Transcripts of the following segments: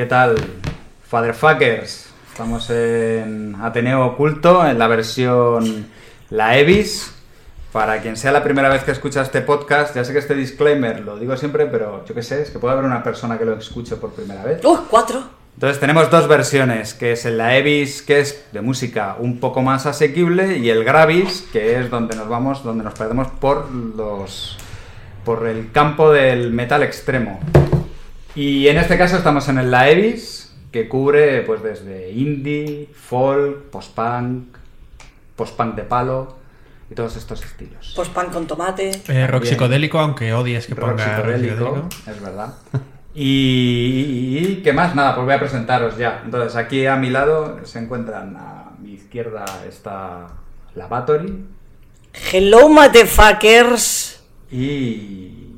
¿Qué tal, Fatherfuckers? Estamos en Ateneo Oculto, en la versión La Evis. Para quien sea la primera vez que escucha este podcast, ya sé que este disclaimer lo digo siempre, pero yo qué sé, es que puede haber una persona que lo escuche por primera vez. ¡Uh! Cuatro. Entonces tenemos dos versiones, que es el La Evis, que es de música un poco más asequible, y el Gravis, que es donde nos vamos, donde nos perdemos por los por el campo del metal extremo. Y en este caso estamos en el La Evis, que cubre pues desde indie, folk, post-punk, post-punk de palo y todos estos estilos. Post-pan con tomate. Eh, rock Bien. psicodélico, aunque odies que ponga rock psicodélico, psicodélico. es verdad. Y, y- ¿qué más? Nada, pues voy a presentaros ya. Entonces, aquí a mi lado se encuentran a mi izquierda está Lavatory Hello, motherfuckers. y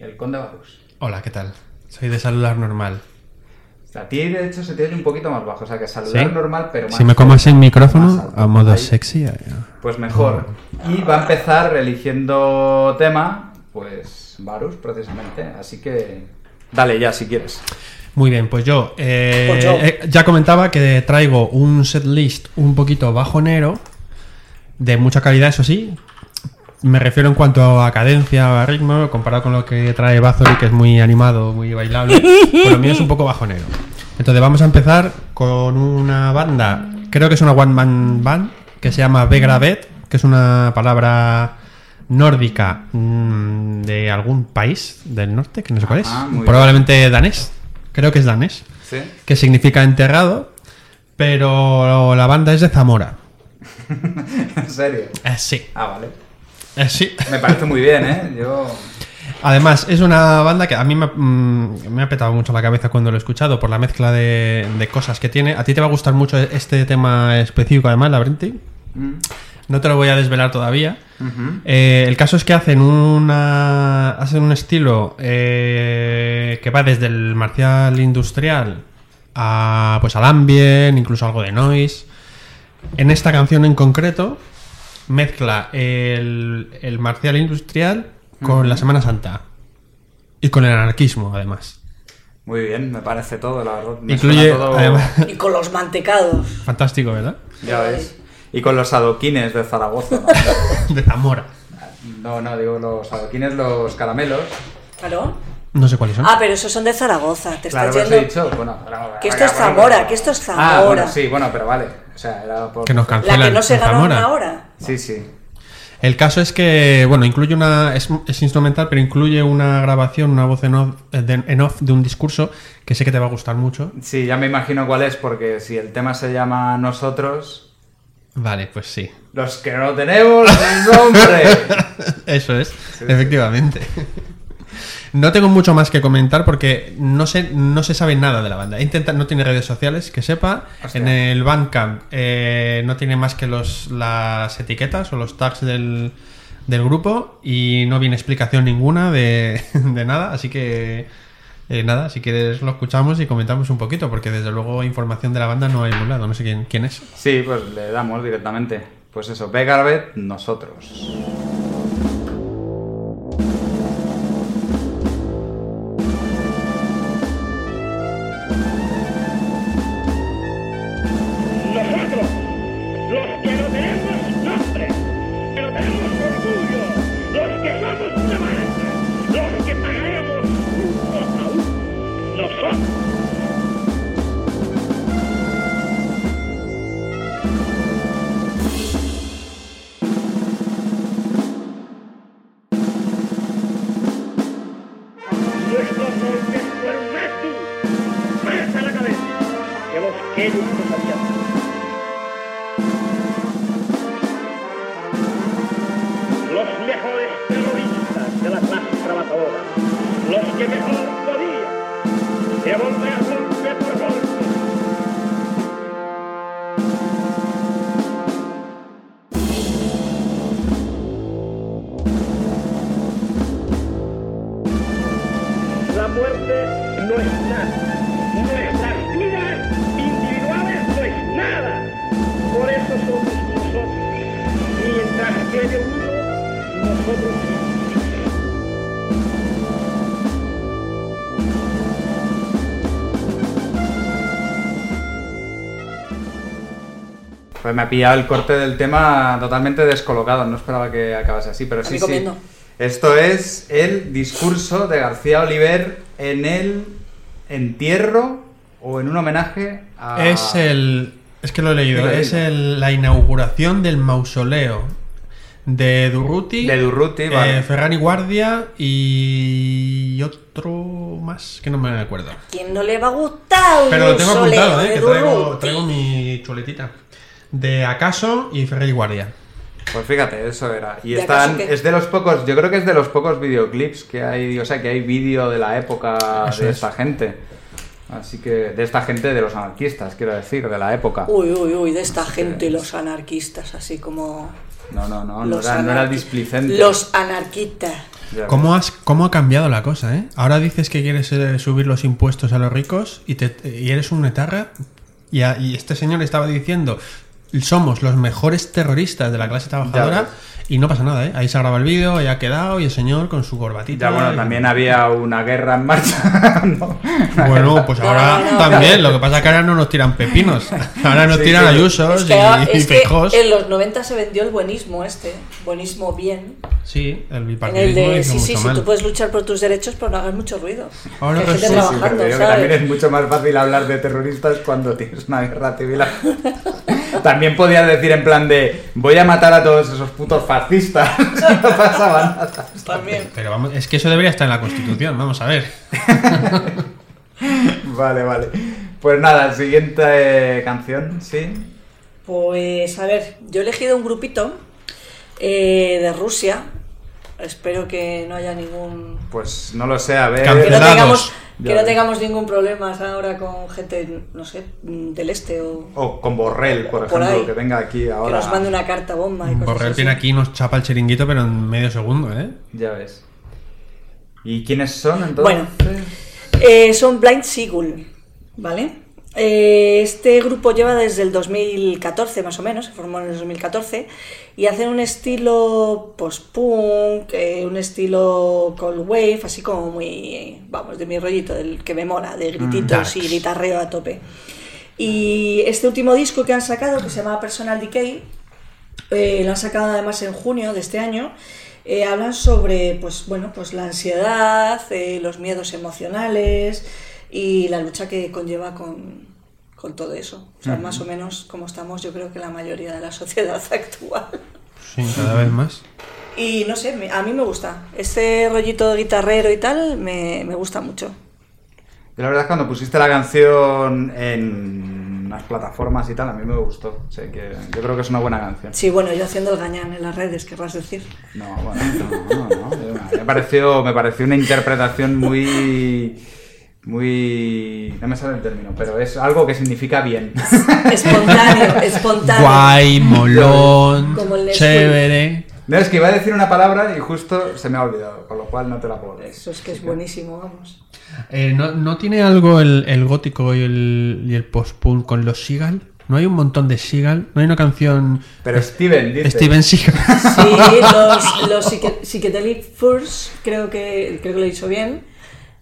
el Conde Varus. Hola, ¿qué tal? Soy de saludar normal. A ti, de hecho, se te oye un poquito más bajo, o sea que saludar ¿Sí? normal, pero más Si me comas el micrófono a modo Ahí. sexy. Pues mejor. Y va a empezar eligiendo tema, pues Varus, precisamente. Así que. Dale ya, si quieres. Muy bien, pues yo, eh, Pues yo. eh, ya comentaba que traigo un setlist un poquito bajonero, de mucha calidad, eso sí. Me refiero en cuanto a cadencia, a ritmo, comparado con lo que trae Bathory, que es muy animado, muy bailable. Pues lo mío es un poco bajonero. Entonces vamos a empezar con una banda, creo que es una one man band, que se llama Begravet, que es una palabra nórdica mm, de algún país del norte, que no sé cuál es. Bien. Probablemente danés. Creo que es danés. ¿Sí? Que significa enterrado. Pero la banda es de Zamora. ¿En serio? Eh, sí. Ah, vale. Eh, sí. Me parece muy bien, ¿eh? Yo. Además, es una banda que a mí me, ha- mm, me ha petado mucho la cabeza cuando lo he escuchado por la mezcla de, de cosas que tiene. A ti te va a gustar mucho este tema específico, además, Labyrinthi. Mm. No te lo voy a desvelar todavía. Eh, el caso es que hacen una hacen un estilo eh, que va desde el marcial industrial a pues al ambient, incluso algo de noise. En esta canción en concreto mezcla el, el marcial industrial con la Semana Santa y con el anarquismo además. Muy bien, me parece todo, la verdad. Me Incluye suena todo- además Y con los mantecados. fantástico, ¿verdad? Ya ves. Y con los adoquines de Zaragoza. De Zamora. No, no, digo los adoquines, los caramelos. Claro. No sé cuáles son. Ah, pero esos son de Zaragoza. Te Claro, estás he yendo. dicho. Bueno, ahora- Que esto es ahora- Zamora, que esto es Ah, Zamora. bueno, sí, bueno, pero vale. O sea, era por. que nos La que no se ganó ahora. Sí, sí. El caso es que, bueno, incluye una. Es, es instrumental, pero incluye una grabación, una voz en off, eh, de, en off de un discurso que sé que te va a gustar mucho. Sí, ya me imagino cuál es, porque si el tema se llama Nosotros, Vale, pues sí. los que no tenemos el nombre. Eso es, efectivamente. No tengo mucho más que comentar porque no sé, no se sabe nada de la banda. Intenta, no tiene redes sociales, que sepa. Hostia. En el Bandcamp eh, no tiene más que los, las etiquetas o los tags del, del grupo y no viene explicación ninguna de, de nada. Así que eh, nada, si quieres lo escuchamos y comentamos un poquito porque desde luego información de la banda no hay en ningún lado. No sé quién, quién es. Sí, pues le damos directamente. Pues eso, Begarbet. Nosotros, Pues me ha pillado el corte del tema totalmente descolocado, no esperaba que acabase así, pero sí, sí. Esto es el discurso de García Oliver en el entierro o en un homenaje a... Es el. Es que lo he leído. Es el- la inauguración del mausoleo de Durruti. De Durruti, eh, vale. Ferrari Guardia y otro más que no me acuerdo. ¿Quién no le va a gustar un Pero lo tengo apuntado, ¿eh? Que traigo mi chuletita. De Acaso y Ferrari Guardia. Pues fíjate, eso era. Y ¿De están, qué? es de los pocos, yo creo que es de los pocos videoclips que hay, o sea, que hay vídeo de la época Eso de es. esta gente. Así que, de esta gente de los anarquistas, quiero decir, de la época. Uy, uy, uy, de esta gente, los anarquistas, así como... No, no, no, no los era, no era displicente. Los anarquistas. ¿Cómo, has, ¿Cómo ha cambiado la cosa, eh? Ahora dices que quieres eh, subir los impuestos a los ricos y, te, y eres un etarra. Y, a- y este señor estaba diciendo, somos los mejores terroristas de la clase trabajadora y no pasa nada, ¿eh? Ahí se ha grabado el vídeo, ahí ha quedado y el señor con su corbatita. Ya, bueno, y- también había una guerra en marcha. ¿no? Bueno, pues No, ahora no, no, también, lo que pasa es que ahora no nos tiran pepinos, ahora nos Sí, tiran sí. ayusos Es que, y, y es que en los 90 se vendió el buenismo este, buenismo bien. Sí, el En bipartidismo el de, sí, sí, mal. tú puedes luchar por tus derechos, pero no hagas mucho ruido. Ahora resulta- Sí, sí, pero trabajando, te digo que también ¿sabes? es mucho más fácil hablar de terroristas cuando tienes una guerra civil. También podías decir en plan de voy a matar a todos esos putos fascistas. no pasaba nada. También. Pero vamos, es que eso debería estar en la Constitución, vamos a ver. Vale, vale. Pues nada, siguiente eh, canción, sí. Pues a ver, yo he elegido un grupito eh, de Rusia. Espero que no haya ningún. Pues no lo sé, a ver. Que no Cancelados. tengamos, que no tengamos ningún problema ahora con gente, no sé, del este o. O con Borrell, por Por ejemplo, ahí. que venga aquí Que ahora. nos mande una carta bomba y cosas Borrell así. tiene aquí y nos chapa el chiringuito, pero en medio segundo, ¿eh? Ya ves. ¿Y quiénes son entonces? Bueno. Eh, son Blind Seagull, ¿vale? Eh, este grupo lleva desde el 2014 más o menos, se formó en el 2014 y hacen un estilo post-punk, eh, un estilo cold wave, así como muy, vamos, de mi rollito, del que me mola, de grititos darks. y guitarreo a tope. Y este último disco que han sacado, que se llama Personal Decay, eh, lo han sacado además en junio de este año. eh, hablan sobre pues, bueno, pues la ansiedad, eh, los miedos emocionales y la lucha que conlleva con, con todo eso. O sea, más o menos como estamos yo creo que la mayoría de la sociedad actual. Sí, cada vez más. Y no sé, a mí me gusta. Este rollito guitarrero y tal me, me gusta mucho. Y la verdad es que cuando pusiste la canción en las plataformas y tal, a mí me gustó. O sea que yo creo que es una buena canción. Sí, bueno, yo haciendo el gañán en las redes, querrás decir. No, bueno, no, no, no. Me pareció, me pareció una interpretación muy. Muy. No me sale el término, pero es algo que significa bien. Espontáneo, espontáneo. Guay, molón, Como el Nesquik. chévere. No, es que iba a decir una palabra y justo se me ha olvidado, con lo cual no te la puedo decir. Eso es que es buenísimo, vamos. Eh, ¿no, no tiene algo el, el gótico y el, y el post-punk con los Seagal? ¿No hay un montón de Seagal? ¿No hay una canción Pero Steven, dice. Steven Seagal? Sí, los, los Psyche- Psychedelic Furs, creo que, creo que lo he dicho bien.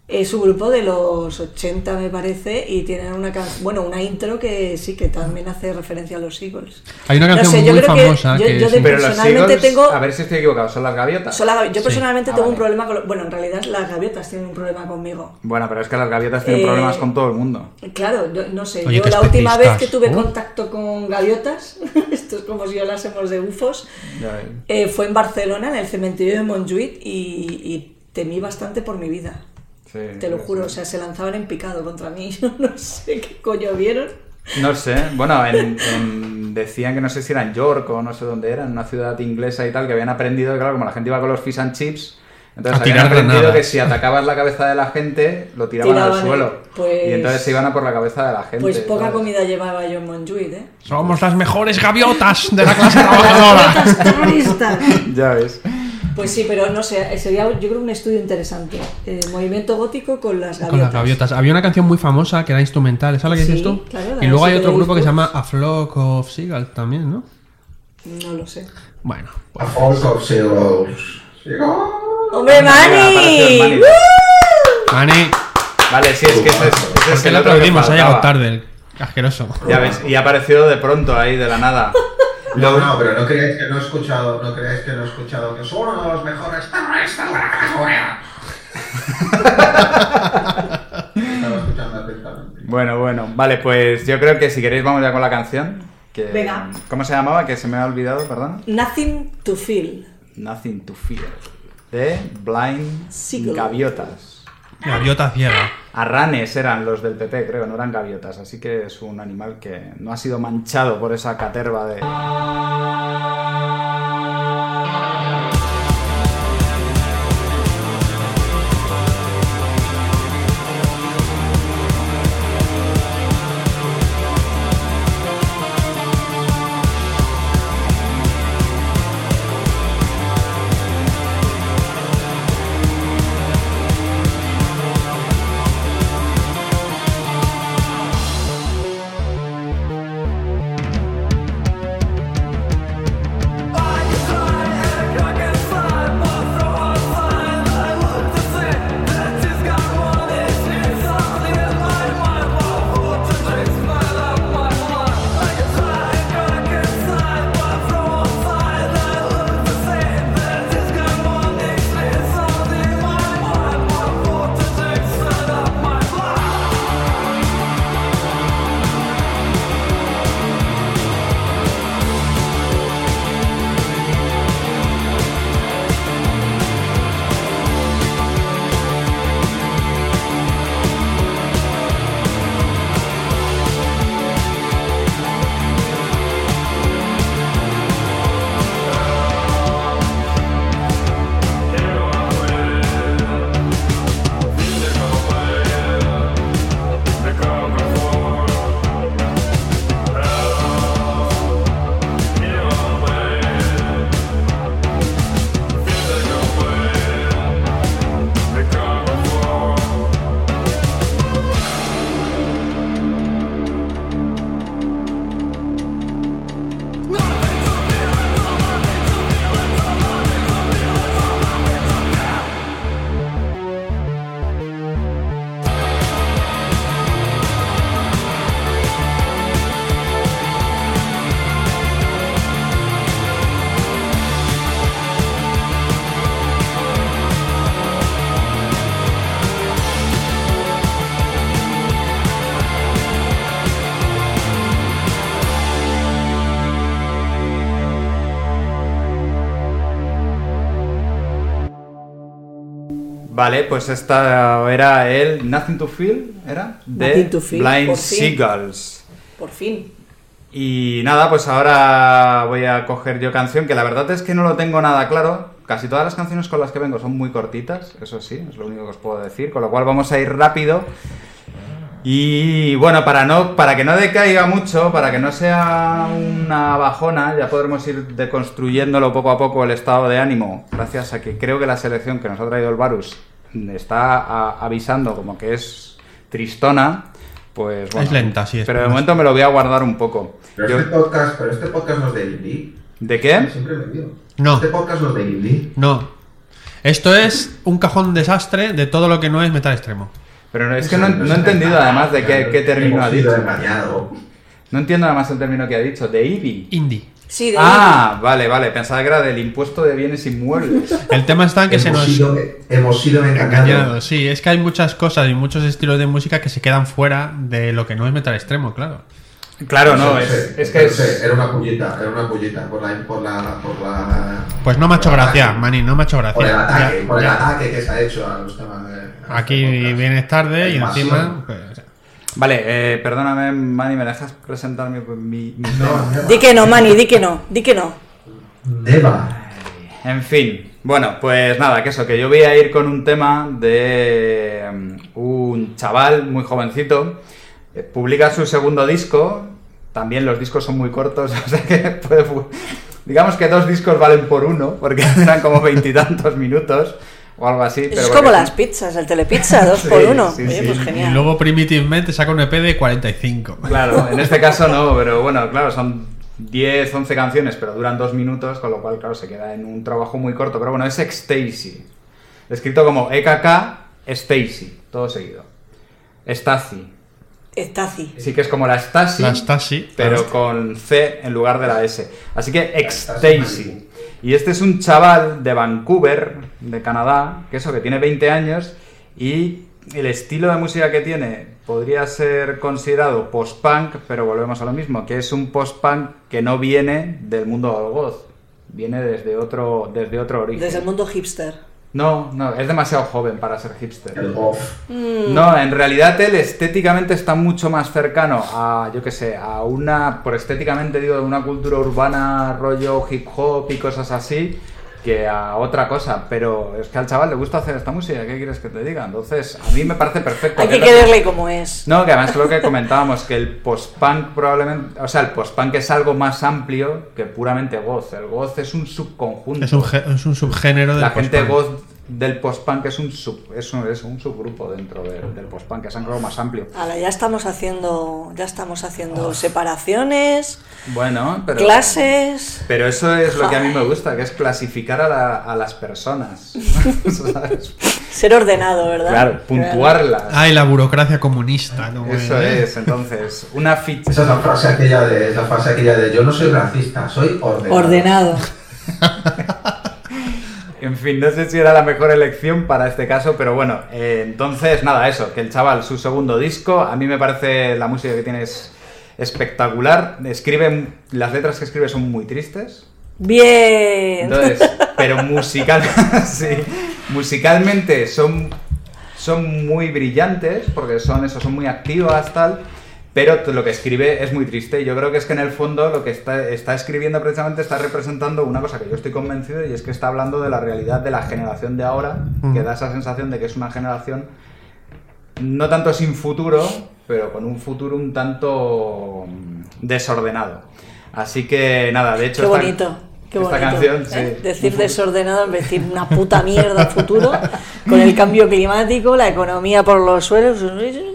Es un grupo de los 80, me parece, y tienen una can- bueno, una intro que sí que también hace referencia a los Eagles. Hay una No canción sé, yo muy creo que famosa yo- que yo es- de- Pero los personalmente Eagles, tengo- a ver si estoy equivocado, son las gaviotas. Son la- yo Sí. personalmente Ah, tengo un problema con... Bueno, en realidad las gaviotas tienen un problema conmigo. Bueno, pero es que las gaviotas tienen Eh, problemas con todo el mundo. Claro, yo- no sé, Oye, yo la última vez que tuve Uh. contacto con gaviotas, esto es como si hablásemos de UFOs, eh, fue en Barcelona, en el cementerio de Montjuïc, y, y temí bastante por mi vida. Sí, Te lo sí, juro, o sea, se lanzaban en picado contra mí. Yo no sé qué coño vieron. No sé, bueno, en- en- decían que no sé si era en York o no sé dónde era, en una ciudad inglesa y tal, que habían aprendido, claro, como la gente iba con los fish and chips, entonces A habían aprendido granadas. que si atacabas la cabeza de la gente, lo tiraban, Tiraban al el- suelo. pues- Y entonces se iban a por la cabeza de la gente. Pues poca ¿sabes? comida llevaba yo en Montjuïc, ¿eh? Somos las mejores gaviotas de la clase trabajadora. ¡Gaviotas terroristas! Ya ves. Pues sí, pero no sé, sería yo creo un estudio interesante. Eh, movimiento gótico con las gaviotas. Con las gaviotas. Había una canción muy famosa que era instrumental, ¿esa es la que Sí, dices tú? claro, la y luego hay otro grupo que se llama A Flock of Seagull también, ¿no? No lo sé. Bueno, pues A flock of seagulls. Seagulls. ¡Hombre, Mani! Mani. Vale, sí, es que ese es, ese es ¿por qué el otro que aplaudimos? Ha llegado tarde. Asqueroso. Ya ves, y ha aparecido de pronto ahí de la nada. No, no, pero no creáis que no he escuchado, no creáis que no he escuchado que soy uno de los mejores terroristas de la categoría. Estaba escuchando atentamente. Bueno, bueno, vale, pues yo creo que si queréis vamos ya con la canción. Que, Venga. ¿Cómo se llamaba? Que se me ha olvidado, perdón. Nothing to feel. Nothing to Fear. De Blind Seagull. Gaviotas. Gaviota ciega. Arranes eran los del PP, creo, no eran gaviotas. Así que es un animal que no ha sido manchado por esa caterva de. Vale, pues esta era el Nothing to Feel, ¿era? De Nothing to Feel, Blind por. Seagulls. Por fin. Y nada, pues ahora voy a coger yo canción, que la verdad es que no lo tengo nada claro. Casi todas las canciones con las que vengo son muy cortitas, eso sí, es lo único que os puedo decir. Con lo cual vamos a ir rápido. Y bueno, para, no, para que no decaiga mucho, para que no sea una bajona, ya podremos ir deconstruyéndolo poco a poco el estado de ánimo, gracias a que creo que la selección que nos ha traído el Varus está a- avisando como que es tristona. Pues bueno, Es lenta, sí, es Pero de momento me lo voy a guardar un poco. Pero Yo- este podcast, pero este podcast no es de indie. ¿De qué? Siempre me digo. No. Este podcast no es de indie. No. Esto es un cajón desastre de todo lo que no es metal extremo. Pero no, es que no, no he entendido además de qué, qué término ha dicho. engañado. No entiendo además el término que ha dicho, de IBI. Indie. Sí, de Ah, vale, vale, pensaba que era del impuesto de bienes inmuebles. El tema está en que se hemos, nos... sido, hemos sido engañados. Engañado, sí, es que hay muchas cosas y muchos estilos de música que se quedan fuera de lo que no es metal extremo, claro. Claro, no, Lo es, sé, es que sé. Era una pullita, era una pullita por la... Por la, por la Pues no me ha hecho gracia, ataque. Mani, no me ha hecho Por el gracia. ataque, Ya- por el ya. ataque que se ha hecho a los temas de... a Aquí vienes tarde y encima... pues, Vale, eh, perdóname, Manny, ¿me dejas presentar mi, mi- mi No, tema? never. Di que no, Mani, di que no, di que no. Never. En fin, bueno, pues nada, que eso, que yo voy a ir con un tema de um, un chaval muy jovencito. eh, Publica su segundo disco. También los discos son muy cortos, o sea que puede digamos que dos discos valen por uno, porque eran como veintitantos minutos o algo así. pero es porque como las pizzas, el telepizza, dos Sí, por uno. sí, Oye, sí. pues Y luego Primitive Man te saca un EP de 45. Claro, en este caso no, pero bueno, claro, son 10, 11 canciones, pero duran dos minutos, con lo cual, claro, se queda en un trabajo muy corto. Pero bueno, es Stacy. Escrito como EKK Stacy, todo seguido. Stacy. Estaci. Sí que es como la Stasi, La Stasi, pero con C en lugar de la S. Así que Stasi Ecstasy. Y este es un chaval de Vancouver, de Canadá, que eso, que tiene 20 años y el estilo de música que tiene podría ser considerado post-punk, pero volvemos a lo mismo, que es un post-punk que no viene del mundo goth, viene desde otro, desde otro origen. Desde el mundo hipster. No, no, es demasiado joven para ser hipster. El golf. No, en realidad él estéticamente está mucho más cercano a, yo qué sé, a una, por estéticamente digo, de una cultura urbana, rollo hip hop y cosas así, que a otra cosa. Pero es que al chaval le gusta hacer esta música, ¿qué quieres que te diga? Entonces, a mí me parece perfecto. Hay que quererle como es. No, que además es lo que comentábamos, que el post-punk probablemente, o sea, el post-punk es algo más amplio que puramente goth. El goth es un subconjunto. Es un, es un subgénero del La gente goth del post-punk es un, sub, es un, es un subgrupo dentro de- del post-punk, que es algo más amplio. Ahora, ya estamos haciendo, ya estamos haciendo separaciones, Bueno, pero... clases. Pero eso es lo que a mí me gusta, que es clasificar a, la- a las personas. ¿Sabes? Ser ordenado, ¿verdad? Claro, puntuarlas. Ay, la burocracia comunista. ¿no? Eso Eh, es, entonces, una ficha... Esa es la frase aquella de, la frase aquella de yo no soy racista, soy ordenado. Ordenado. En fin, no sé si era la mejor elección para este caso, pero bueno, eh, entonces nada, eso, que el chaval, su segundo disco, a mí me parece la música que tiene es espectacular, escribe, las letras que escribe son muy tristes, Bien. entonces, pero musical, sí, musicalmente son, son muy brillantes, porque son eso, son muy activas, tal, pero lo que escribe es muy triste. y Yo creo que es que en el fondo lo que está, está escribiendo precisamente está representando una cosa que yo estoy convencido y es que está hablando de la realidad de la generación de ahora, que da esa sensación de que es una generación no tanto sin futuro, pero con un futuro un tanto mm, desordenado. Así que nada, de hecho Qué bonito. Qué esta bonito. canción, ¿eh? sí. Decir desordenado en vez de decir una puta mierda futuro, con el cambio climático, la economía por los suelos.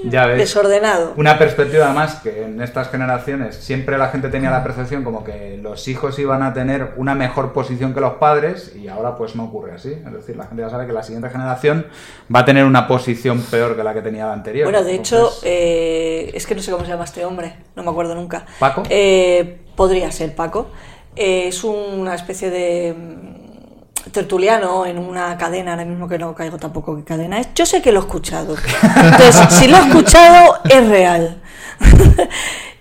Ya ves. Desordenado. Una perspectiva más que en estas generaciones siempre la gente tenía la percepción como que los hijos iban a tener una mejor posición que los padres y ahora pues no ocurre así. Es decir, la gente ya sabe que la siguiente generación va a tener una posición peor que la que tenía la anterior. Bueno, de hecho, Entonces, eh, es que no sé cómo se llama este hombre, no me acuerdo nunca. ¿Paco? Eh, podría ser Paco. Eh, es una especie de mm, tertuliano en una cadena, ahora mismo que no caigo tampoco qué cadena es. Yo sé que lo he escuchado. Entonces, si lo he escuchado, es real.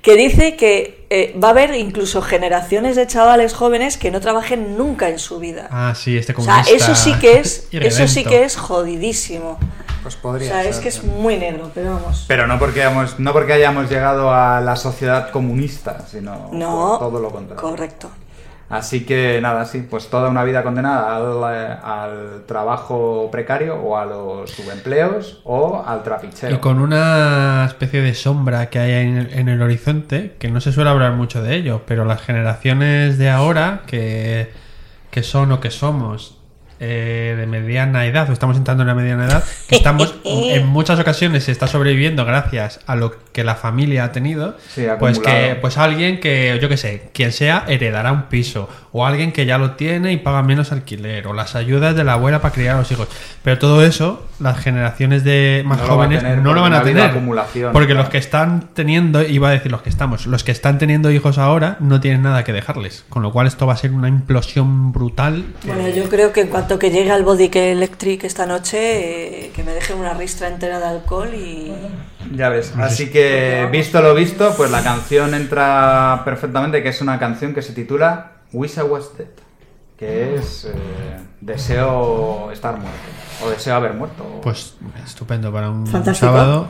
que dice que eh, va a haber incluso generaciones de chavales jóvenes que no trabajen nunca en su vida. Ah, sí, este O sea, comunista. eso sí que es, eso sí que es jodidísimo. pues O podría sea, es que es ¿no? muy negro, pero vamos. Pero no porque, hayamos, no porque hayamos llegado a la sociedad comunista, sino No, todo lo contrario. correcto. Así que nada, sí, pues toda una vida condenada al, trabajo precario o a los subempleos o al trapicheo. Y con una especie de sombra que hay en, en el horizonte, que no se suele hablar mucho de ello, pero las generaciones de ahora, que, que son o que somos eh, de mediana edad, o estamos entrando en la mediana edad, que estamos en muchas ocasiones se está sobreviviendo gracias a lo que la familia ha tenido, Sí, pues que pues alguien que, yo que sé, quien sea, heredará un piso, o alguien que ya lo tiene y paga menos alquiler, o las ayudas de la abuela para criar a los hijos. Pero todo eso, las generaciones de más No lo va a jóvenes tener no lo van a tener. acumulación, porque claro. los que están teniendo, iba a decir los que estamos, los que están teniendo hijos ahora no tienen nada que dejarles. Con lo cual esto va a ser una implosión brutal. Bueno, yo creo que en cuanto que llegue al Body Electric esta noche, eh, que me dejen una ristra entera de alcohol y... Ya ves, así que visto lo visto, pues la canción entra perfectamente, que es una canción que se titula Wish I Was Dead, que es eh, Deseo estar muerto, o Deseo haber muerto. Pues estupendo para un Fantástico. sábado.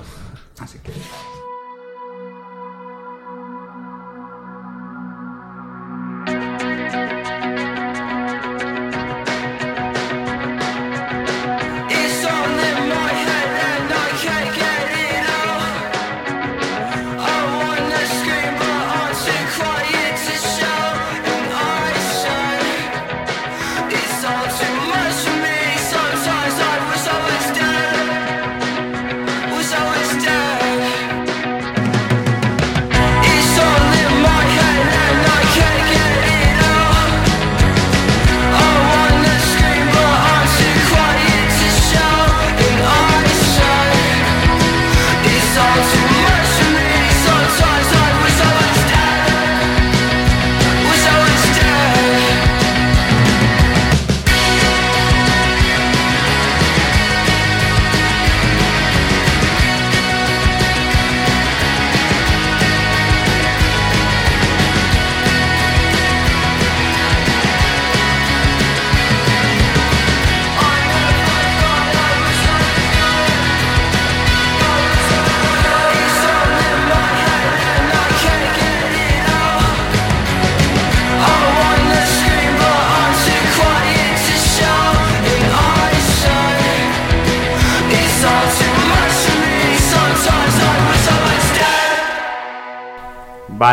Así que...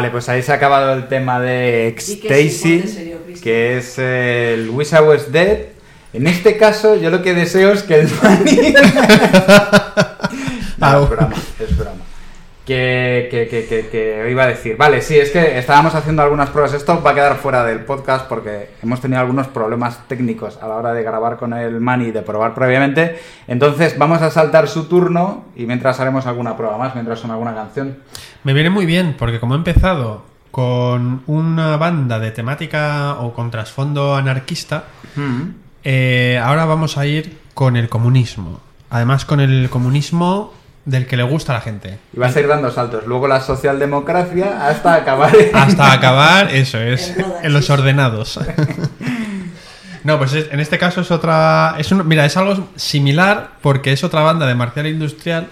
Vale, pues ahí se ha acabado el tema de Di que es el Wish I Was Dead. En este caso, yo lo que deseo es que el Manny... no, es broma, es broma. Que, que, que, que, que iba a decir, vale, sí, es que estábamos haciendo algunas pruebas. Esto va a quedar fuera del podcast porque hemos tenido algunos problemas técnicos a la hora de grabar con el Manny y de probar previamente. Entonces, vamos a saltar su turno y mientras haremos alguna prueba más, mientras son alguna canción. Me viene muy bien, porque como he empezado con una banda de temática o con trasfondo anarquista, eh, ahora vamos a ir con el comunismo. Además, con el comunismo del que le gusta a la gente. Y vas a ir dando saltos. Luego la socialdemocracia hasta acabar. en- Hasta acabar, eso es, En los ordenados. No, pues es- en este caso es otra. Es un- mira, es algo similar porque es otra banda de marcial industrial.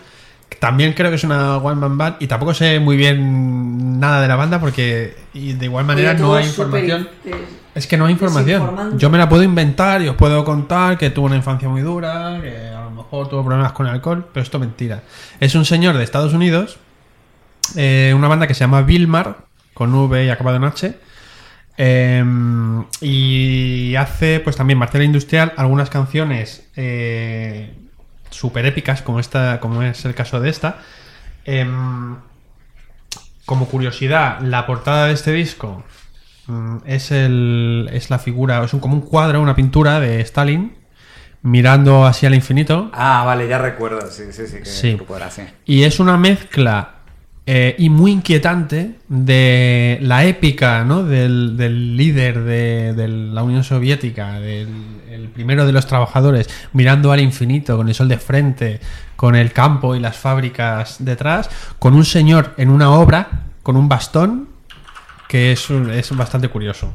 También creo que es una One Man Band y tampoco sé muy bien nada de la banda porque y de igual manera Oye, no hay información. eh, Es que no hay información. Yo me la puedo inventar y os puedo contar que tuvo una infancia muy dura, que a lo mejor tuvo problemas con el alcohol, pero esto es mentira. Es un señor de Estados Unidos, eh, una banda que se llama Vilmar, con V y acabado en H, eh, y hace pues también marcial industrial, algunas canciones eh, super épicas, como, esta, como es el caso de esta. Em, como curiosidad, la portada de este disco mm, es, el, es la figura, es un, como un cuadro, una pintura de Stalin mirando hacia el infinito. Ah, vale, ya recuerdo. Sí, sí, sí. Que Sí. grupo era así. Y es una mezcla eh, y muy inquietante de la épica ¿no? del, del líder de, de la Unión Soviética, del el primero de los trabajadores, mirando al infinito, con el sol de frente, con el campo y las fábricas detrás, con un señor en una obra, con un bastón, que es, un- es bastante curioso.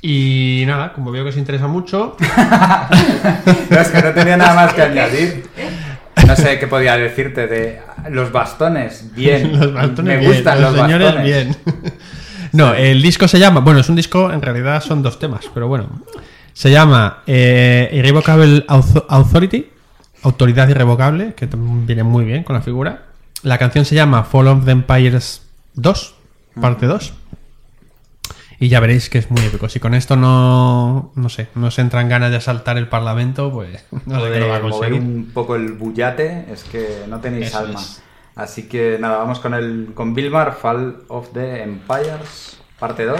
Y nada, como veo que os interesa mucho, No, es que no tenía nada más que añadir. No sé qué podía decirte de los bastones. Bien. Los bastones Me bien, gustan los, señores bastones. bien. No, el disco se llama, bueno, es un disco, en realidad son dos temas, pero bueno. Se llama eh, Irrevocable Author- Authority, Autoridad Irrevocable, que viene muy bien con la figura. La canción se llama Fall of the Empires 2, parte 2. Y ya veréis que es muy épico. Si con esto no, no sé, no se entran ganas de asaltar el Parlamento, pues no sé qué lo va a mover un poco el bullate, es que no tenéis Eso alma. es. Así que nada, vamos con el con Bilmar, Fall of the Empires, parte 2.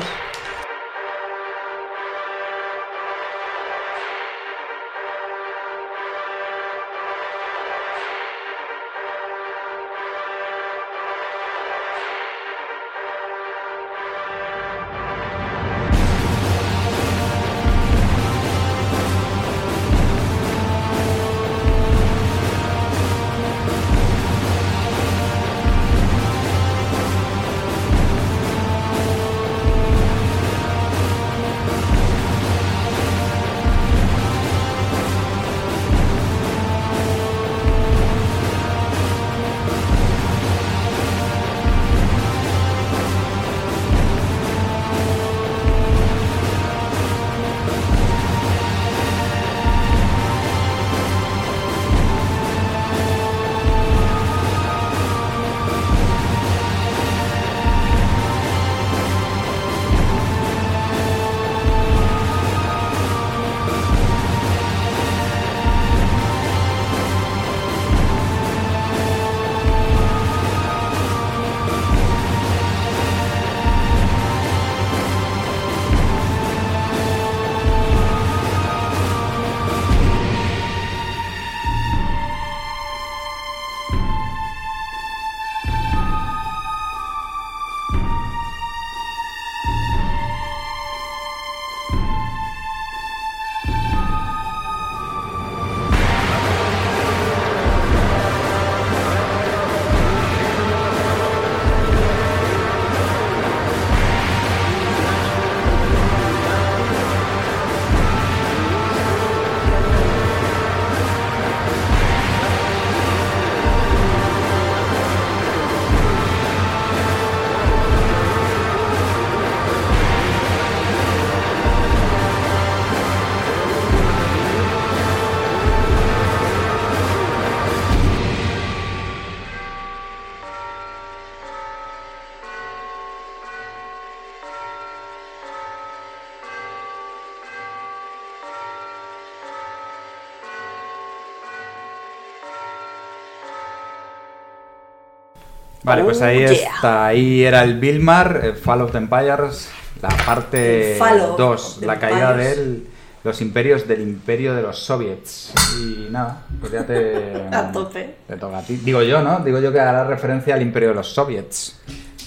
Vale, pues Oh, ahí yeah. está. Ahí era el Vilmar, el Fall of the Empires, la parte El Fall of 2, the la caída Empires. de los imperios del imperio de los soviets. Y nada, pues ya te. A tope. Te toca a ti. Digo yo, ¿no? Digo yo que hará referencia al imperio de los soviets.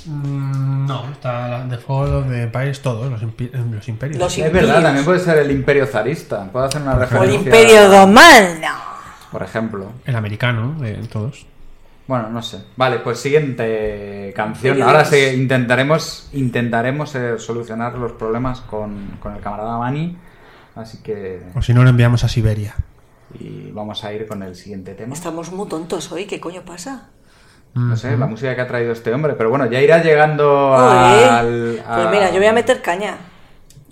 Mm, no, está Fall of the Empires, todos los, impi- eh, los imperios. Los Es verdad, también puede ser el imperio zarista. Puedo hacer una O el referencia. Imperio Romano. Por ejemplo. El americano, de todos. Bueno, no sé. Vale, pues siguiente canción. Ahora sí, intentaremos, intentaremos eh, solucionar los problemas con, con el camarada Mani. Así que. O si no, lo enviamos a Siberia. Y vamos a ir con el siguiente tema. Estamos muy tontos hoy, ¿qué coño pasa? No sé, la música que ha traído este hombre. Pero bueno, ya irá llegando Joder. al. a- Pues mira, yo voy a meter caña.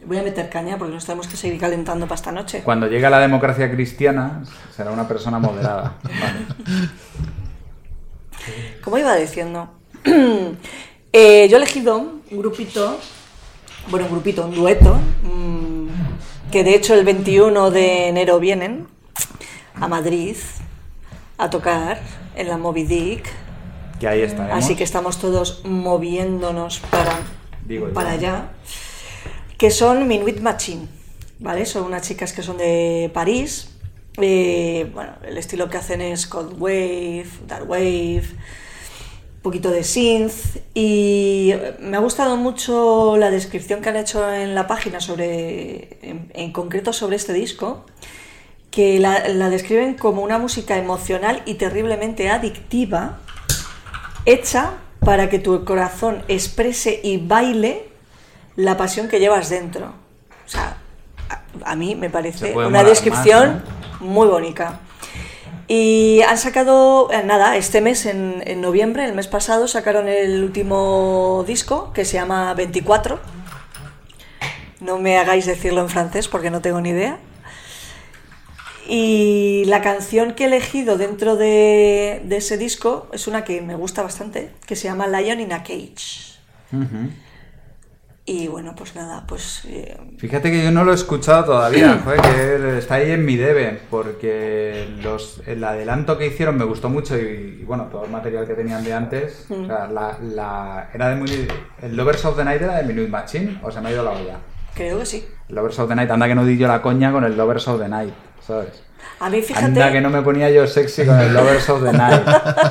Voy a meter caña porque nos tenemos que seguir calentando para esta noche. Cuando llegue la democracia cristiana, será una persona moderada. Vale. Como iba diciendo, eh, yo he elegido un grupito, bueno, un grupito, un dueto, mm, que de hecho el 21 de enero vienen a Madrid a tocar en la Moby Dick. Que ahí estaremos. Así que estamos todos moviéndonos para, Digo para allá. Que son Minuit Machine, ¿vale? Son unas chicas que son de París. Eh, bueno, el estilo que hacen es Cold Wave, Dark Wave, poquito de synth. Y me ha gustado mucho la descripción que han hecho en la página sobre, en, en concreto sobre este disco que la, la describen como una música emocional y terriblemente adictiva, hecha para que tu corazón exprese y baile la pasión que llevas dentro. O sea, a, a mí me parece una descripción más, muy bonita. Y han sacado, eh, nada, este mes, en, noviembre, el mes pasado, sacaron el último disco que se llama 24. No me hagáis decirlo en francés porque no tengo ni idea. Y la canción que he elegido dentro de, ese disco es una que me gusta bastante, que se llama Lion in a Cage. Ujú. Y bueno, pues nada, pues eh, Fíjate que yo no lo he escuchado todavía, joder, que está ahí en mi debe, porque los, el adelanto que hicieron me gustó mucho y, y, bueno, todo el material que tenían de antes, o sea, la, la- era de muy, el Lovers of the Night era de Minute Machine, o se me ha ido la olla. creo que sí. El Lovers of the Night, anda que no di yo la coña con el Lovers of the Night, ¿sabes? A mí fíjate, Anda que no me ponía yo sexy con el Lovers of the Night,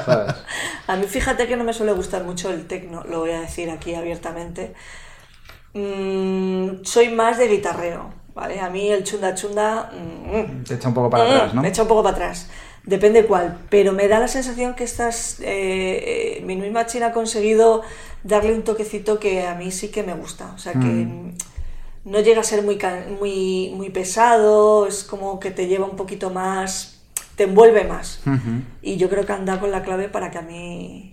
¿sabes? a mí fíjate que no me suele gustar mucho el techno, lo voy a decir aquí abiertamente. Mm, soy más de guitarreo, ¿vale? A mí el chunda chunda mm, Te echa un poco para Mm, atrás, ¿no? Me echa un poco para atrás. Depende cuál. Pero me da la sensación que estas. Eh, eh, Minuit Machine ha conseguido darle un toquecito que a mí sí que me gusta. O sea, que Mm. no llega a ser muy, muy, muy pesado, es como que te lleva un poquito más. te envuelve más. Y yo creo que han dado con la clave para que a mí.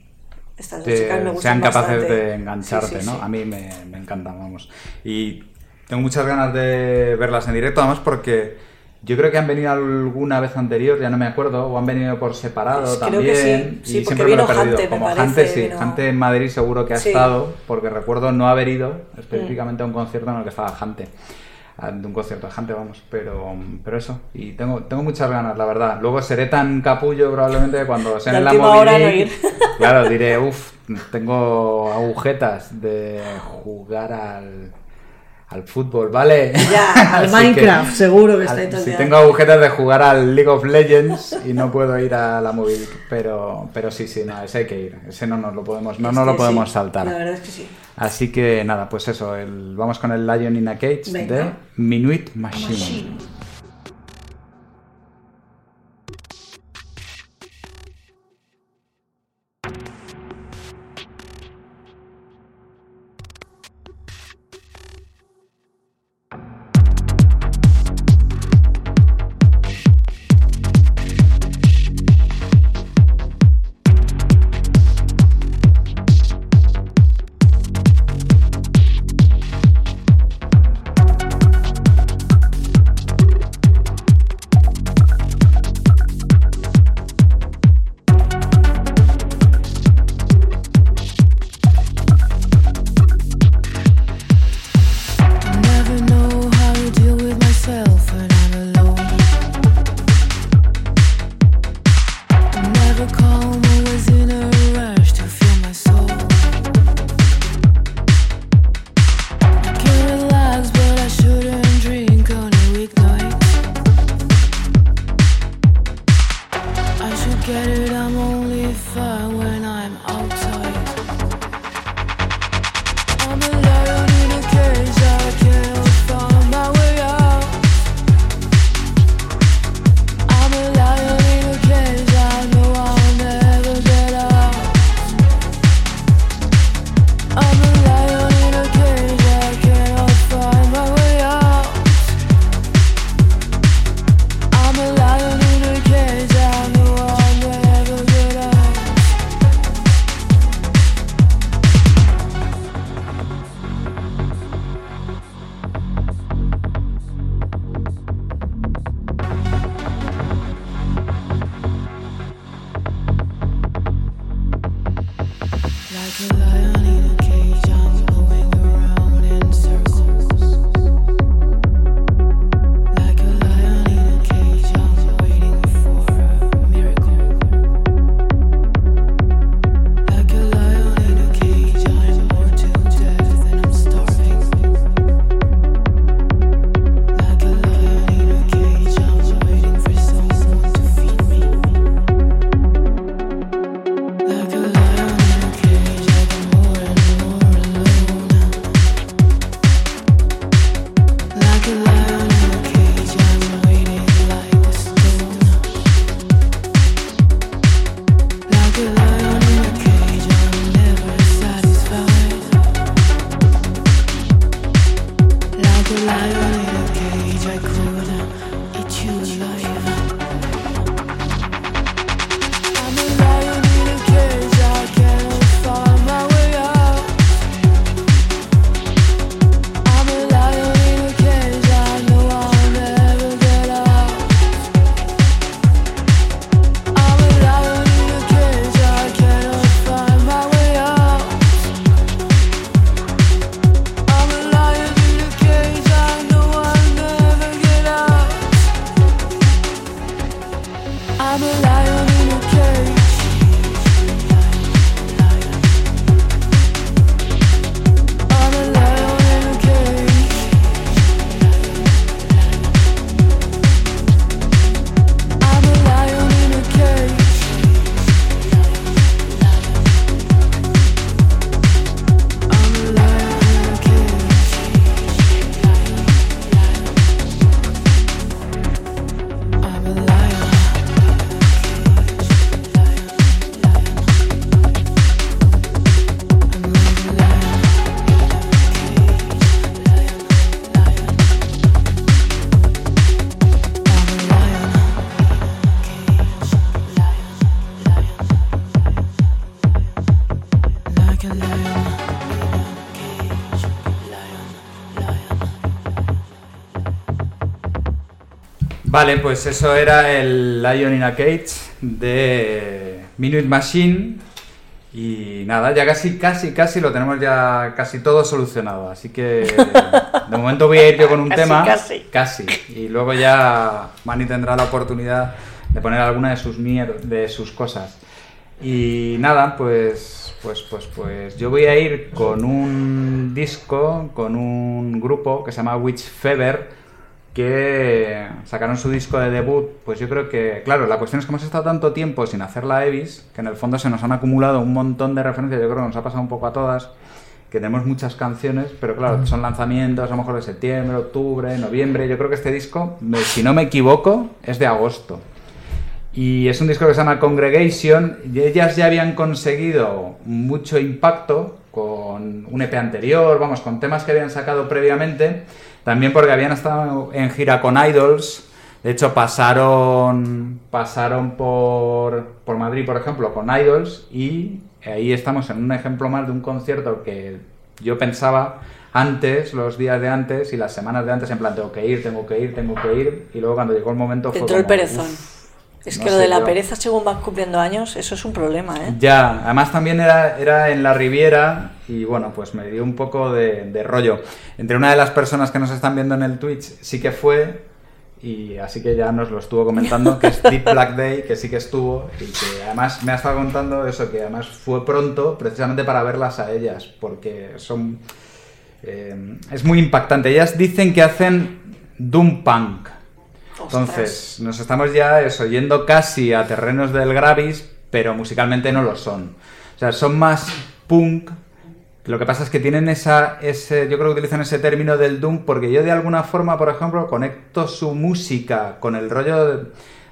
Estas te- chicas me gustan sean capaces bastante. de engancharte, Sí, sí, ¿no? sí. A mí me, me encantan, vamos. Y tengo muchas ganas de verlas en directo, además porque yo creo que han venido alguna vez anterior, ya no me acuerdo, o han venido por separado Pues creo también. que sí, sí, y siempre me lo he perdido. Jante, me Como parece, Jante, sí, vino- en Madrid seguro que ha Sí. estado, porque recuerdo no haber ido específicamente a Mm. un concierto en el que estaba Jante. De un concierto de Jante, vamos, pero, pero eso, y tengo, tengo muchas ganas, la verdad. Luego seré tan capullo probablemente cuando sea en la ir. Claro, diré, uff, tengo agujetas de jugar al, al fútbol, ¿vale? Ya, al Minecraft, seguro que está al- ahí todo el Si tengo agujetas de jugar al League of Legends y no puedo ir a la móvil, pero, pero sí, sí, no, ese hay que ir, ese no nos lo podemos, no nos lo Este podemos sí, saltar. La verdad es que sí. Así que nada, pues eso, el- vamos con el Lion in a Cage Venga. de Minuit Machine. Machine. Vale, pues eso era el Lion in a Cage de Minute Machine. Y nada, ya casi, casi, casi lo tenemos ya casi todo solucionado. Así que de momento voy a ir yo con un Casi, tema. casi. Casi. Y luego ya Manny tendrá la oportunidad de poner alguna de sus mier de sus cosas. Y nada, pues, pues, pues, pues yo voy a ir con un disco, con un grupo que se llama Witch Fever, que sacaron su disco de debut. Pues yo creo que, claro, la cuestión es que hemos estado tanto tiempo sin hacer la Evis, que en el fondo se nos han acumulado un montón de referencias, yo creo que nos ha pasado un poco a todas, que tenemos muchas canciones, pero claro, son lanzamientos a lo mejor de septiembre, octubre, noviembre. Yo creo que este disco, si no me equivoco, es de agosto. Y es un disco que se llama Congregation y ellas ya habían conseguido mucho impacto con un EP anterior, vamos, con temas que habían sacado previamente, también porque habían estado en gira con Idols, de hecho pasaron pasaron por, por Madrid, por ejemplo, con Idols. Y ahí estamos en un ejemplo más de un concierto que yo pensaba antes, los días de antes y las semanas de antes, en plan, tengo que ir, tengo que ir, tengo que ir, y luego cuando llegó el momento Te fue entró el perezón. "Uf, Es no que lo de la yo". pereza según vas cumpliendo años, eso es un problema, ¿eh? Ya, además también era, era en la Riviera y bueno, pues me dio un poco de, de rollo. Entre una de las personas que nos están viendo en el Twitch sí que fue y así que ya nos lo estuvo comentando, que es Deep Black Day, que sí que estuvo y que además me ha estado contando eso, que además fue pronto precisamente para verlas a ellas, porque son... eh, es muy impactante. Ellas dicen que hacen Doom Punk. Entonces, nos estamos ya eso, yendo casi a terrenos del Gravis, pero musicalmente no lo son. O sea, son más punk. Lo que pasa es que tienen esa, ese, yo creo que utilizan ese término del doom porque yo de alguna forma, por ejemplo, conecto su música con el rollo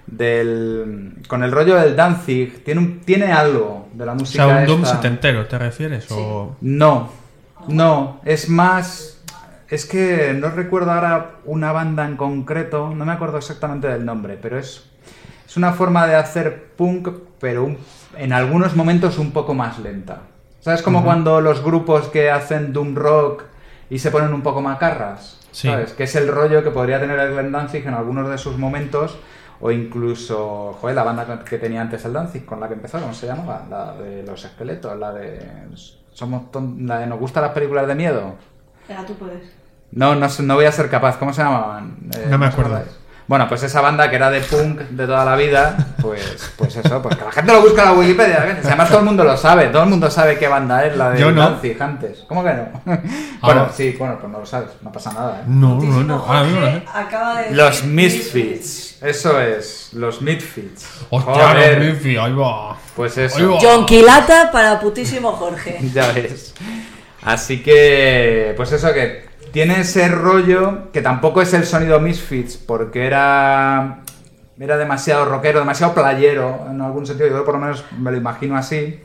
del, con el rollo del Danzig. Tiene, un- tiene algo de la O música. sea, un Doom setentero, ¿te refieres? O... No, no, es más... Es que no recuerdo ahora una banda en concreto, no me acuerdo exactamente del nombre, pero es, es una forma de hacer punk, pero un- en algunos momentos un poco más lenta. ¿Sabes? Como cuando los grupos que hacen doom rock y se ponen un poco macarras, Sí. ¿sabes? Que es el rollo que podría tener el Glenn Danzig en algunos de sus momentos, o incluso, joder, la banda que tenía antes el Danzig, con la que empezó, ¿cómo se llamaba? La de los esqueletos, la de somos ton- la de nos gustan las películas de miedo. Venga, tú puedes. No, no, sé- no voy a ser capaz. ¿Cómo se llamaban? Eh, No me acuerdo. Bueno, pues esa banda que era de punk de toda la vida, pues, pues eso, pues que la gente lo busca en la Wikipedia. ¿eh? Además todo el mundo lo sabe, todo el mundo sabe qué banda es la de Yo no. ¿Cómo que no? bueno, Ah. sí, bueno, pues no lo sabes, no pasa nada. ¿eh? No, no, no. Ahora mismo no Jorge sé. acaba de Los Misfits, eso es, los Misfits. Hostia, Joder, los Miffy, ahí va. Pues Ahí eso. va. John Quilata para putísimo Jorge. Ya ves. Así que, pues eso que tiene ese rollo que tampoco es el sonido Misfits, porque era era demasiado rockero, demasiado playero en algún sentido, yo por lo menos me lo imagino así,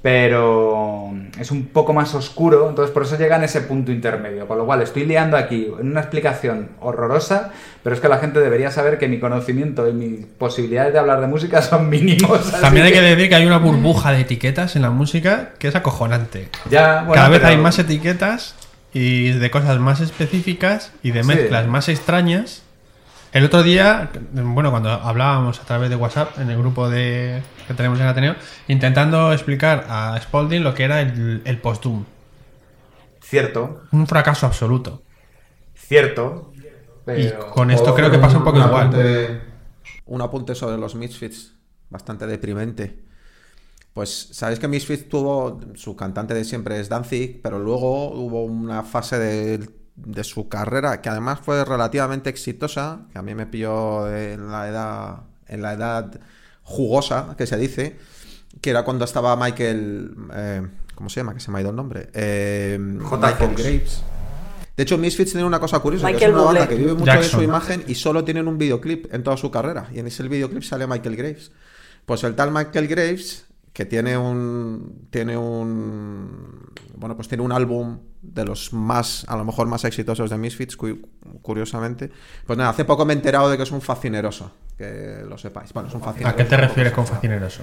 pero es un poco más oscuro, entonces por eso llega en ese punto intermedio, con lo cual estoy liando aquí en una explicación horrorosa, pero es que la gente debería saber que mi conocimiento y mis posibilidades de hablar de música son mínimos. También hay que decir que hay una burbuja de etiquetas en la música que es acojonante. Ya, bueno, Cada vez pero- hay más etiquetas y de cosas más específicas y de Sí. mezclas más extrañas. El otro día, bueno, cuando hablábamos a través de WhatsApp en el grupo de que tenemos en Ateneo, intentando explicar a Spalding lo que era el, el post-doom. Cierto, Un fracaso absoluto. cierto. Y Pero... con esto creo que pasa un poco Un igual. apunte- Un apunte sobre los Misfits, bastante deprimente. Pues sabéis que Misfits tuvo, su cantante de siempre es Danzig, pero luego hubo una fase de, de su carrera que además fue relativamente exitosa, que a mí me pilló en la edad, en la edad jugosa, que se dice, que era cuando estaba Michael, eh, ¿cómo se llama? Que se me ha ido el nombre. Eh, J. Michael Fox. Graves. De hecho, Misfits tiene una cosa curiosa, que es una banda que vive mucho de su imagen y solo tienen un videoclip en toda su carrera. Y en ese videoclip sale Michael Graves. Pues el tal Michael Graves, que tiene un. Tiene un. Bueno, pues tiene un álbum de los más, a lo mejor más exitosos de Misfits, cu- curiosamente. Pues nada, hace poco me he enterado de que es un fascineroso. Que lo sepáis. Bueno, es un ¿A fascineroso. qué te refieres con fascineroso?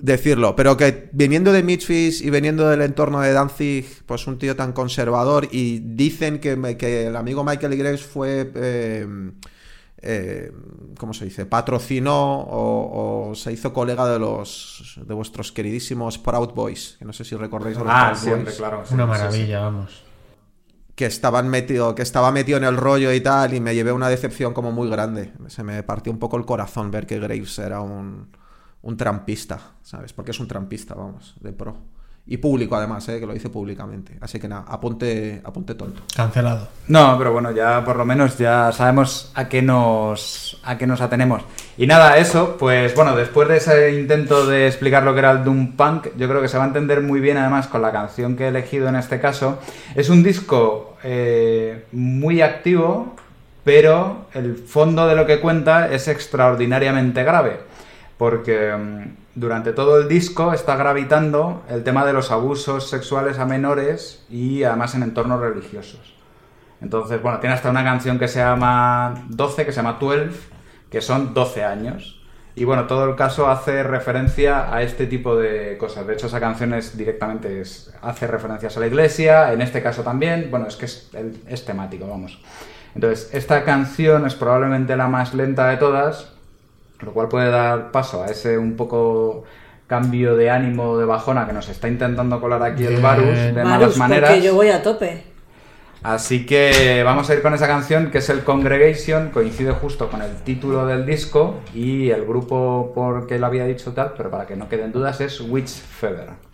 decirlo, pero que viniendo de Misfits y viniendo del entorno de Danzig, pues un tío tan conservador y dicen que, que el amigo Michael Graves fue, eh, eh, ¿cómo se dice? Patrocinó o, o se hizo colega de los de vuestros queridísimos Proud Boys, que no sé si recordáis a los Ah, Proud siempre, Boys, claro. Una sí, sí. maravilla, vamos. que estaban metido, que estaba metido en el rollo y tal, y me llevé una decepción como muy grande. Se me partió un poco el corazón ver que Graves era un, un trampista, ¿sabes? Porque es un trampista, vamos, de pro. Y público además, ¿eh? que lo dice públicamente. Así que nada, apunte, apunte tonto. Cancelado. No, pero bueno, ya por lo menos ya sabemos a qué nos a qué nos atenemos. Y nada, eso, pues bueno, después de ese intento de explicar lo que era el Doom Punk, yo creo que se va a entender muy bien además con la canción que he elegido en este caso. Es un disco eh, muy activo, pero el fondo de lo que cuenta es extraordinariamente grave. Porque mm, durante todo el disco está gravitando el tema de los abusos sexuales a menores y además en entornos religiosos. Entonces, bueno, tiene hasta una canción que se llama 12, que se llama 12, que son 12 años. Y bueno, todo el caso hace referencia a este tipo de cosas. De hecho, esa canción es directamente hace referencias a la iglesia, en este caso también. Bueno, es que es temático, vamos. Entonces, esta canción es probablemente la más lenta de todas, lo cual puede dar paso a ese un poco cambio de ánimo de bajona que nos está intentando colar aquí el. Varus de malas maneras. porque yo voy a tope. Así que vamos a ir con esa canción que es el Congregation, coincide justo con el título del disco y el grupo por que lo había dicho tal, pero para que no queden dudas es Witch Feather.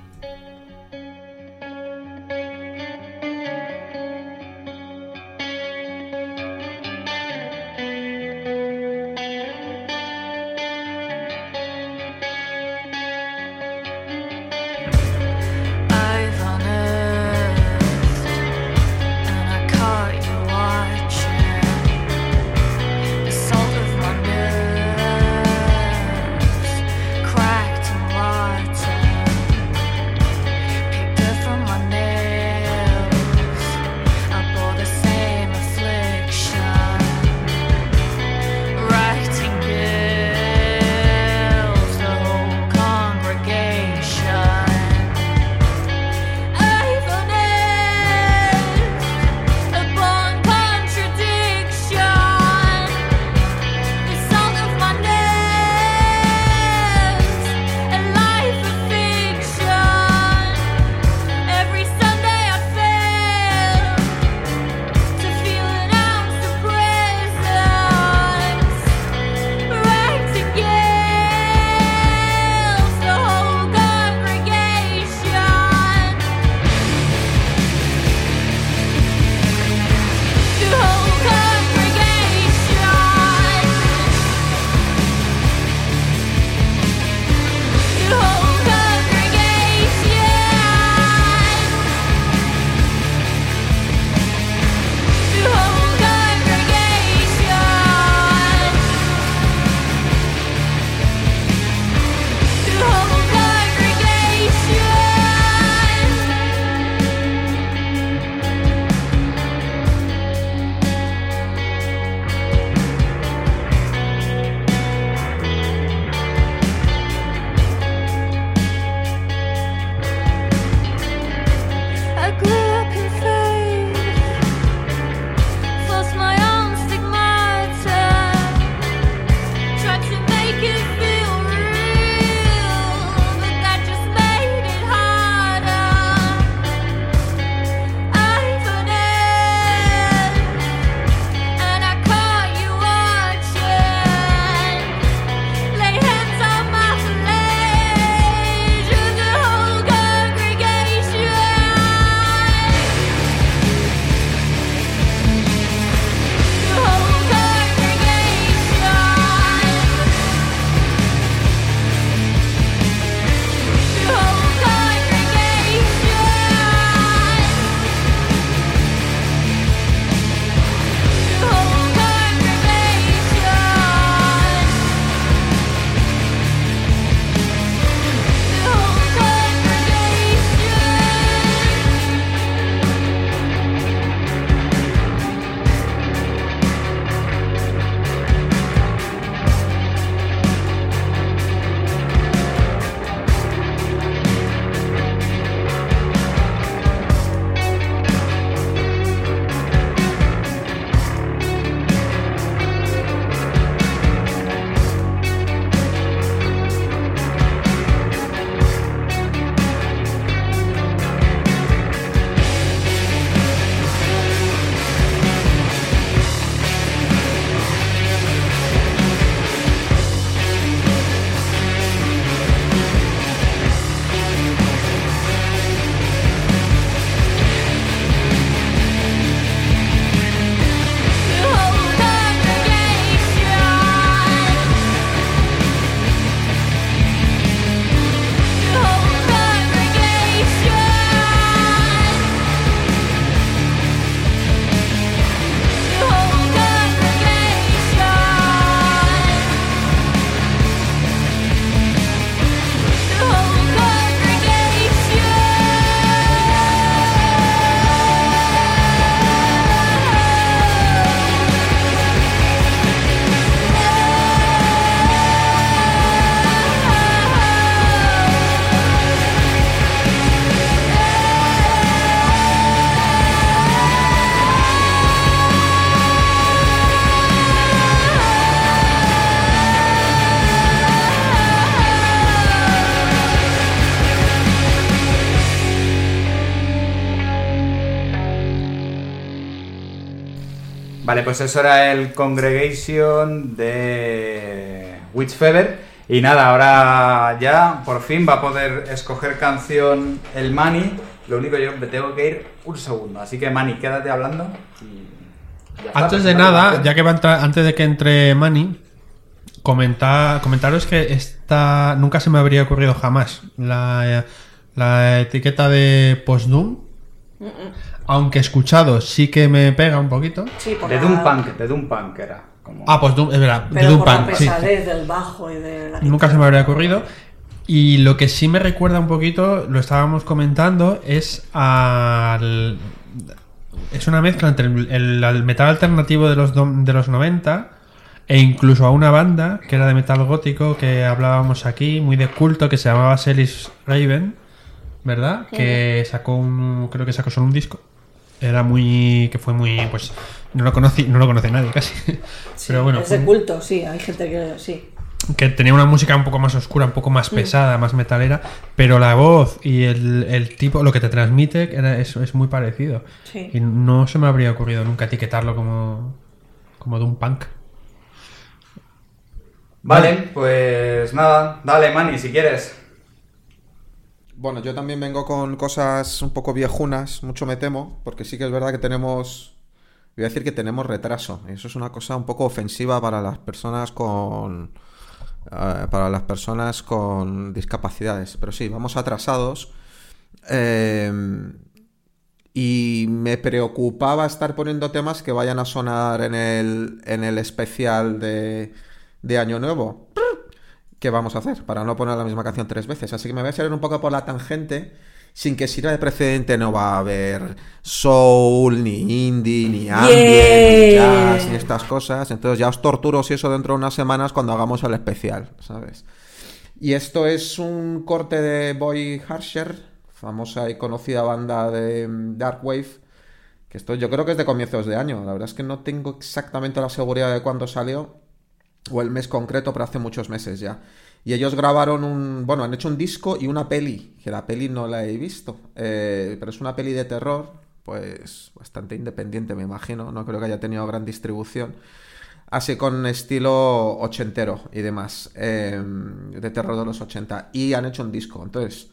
Pues eso era el Congregation de Witchfeather. Y nada, ahora ya por fin va a poder escoger canción el Mani. Lo único yo me tengo que ir un segundo. Así que Mani, quédate hablando. y ya está, Antes de nada, ya que va a entrar, antes de que entre Manny, comentar, comentaros que esta nunca se me habría ocurrido jamás. La, la etiqueta de Postdoom, aunque escuchado sí que me pega un poquito. Sí, por De la- Doom Punk, de Doom Punk era. Como... Ah, Postdoom, es verdad, de Doom por la Punk, sí. pesadez del bajo y de la Nunca se me habría ocurrido. Y lo que sí me recuerda un poquito, lo estábamos comentando, es al. Es una mezcla entre el, el- el metal alternativo de los, de los 90 e incluso a una banda que era de metal gótico que hablábamos aquí, muy de culto, que se llamaba Celis Raven, ¿verdad? Que sacó un. Creo que sacó solo un disco. Era muy. que fue muy. pues. No lo conocí, no lo conoce nadie casi. Sí, Pero bueno, es de culto, sí, hay gente que sí. que tenía una música un poco más oscura, un poco más pesada, más metalera, pero la voz y el, el tipo, lo que te transmite era, es, es muy parecido. Sí. Y no se me habría ocurrido nunca etiquetarlo como, como de un punk. Vale, pues nada, dale Mani si quieres. Bueno, yo también vengo con cosas un poco viejunas, mucho me temo, porque sí que es verdad que tenemos, voy a decir que tenemos retraso. Eso es una cosa un poco ofensiva para las personas con, eh, para las personas con discapacidades. Pero sí, vamos atrasados. Eh, y me preocupaba estar poniendo temas que vayan a sonar en el, en el especial de, de Año Nuevo. ¿Qué vamos a hacer? Para no poner la misma canción tres veces. Así que me voy a salir un poco por la tangente. Sin que sirva de precedente, no va a haber soul, ni indie, ni ambient, ni jazz, ni estas cosas. Entonces ya os torturo si eso dentro de unas semanas cuando hagamos el especial, ¿sabes? Y esto es un corte de Boy Harsher, famosa y conocida banda de mm, Dark Wave, que esto yo creo que es de comienzos de año. La verdad es que no tengo exactamente la seguridad de cuándo salió, o el mes concreto, pero hace muchos meses ya. Y ellos grabaron un, bueno, han hecho un disco y una peli, que la peli no la he visto, eh, pero es una peli de terror, pues bastante independiente me imagino, no creo que haya tenido gran distribución. Así con estilo ochentero y demás, eh, de terror de los 80. Y han hecho un disco. Entonces,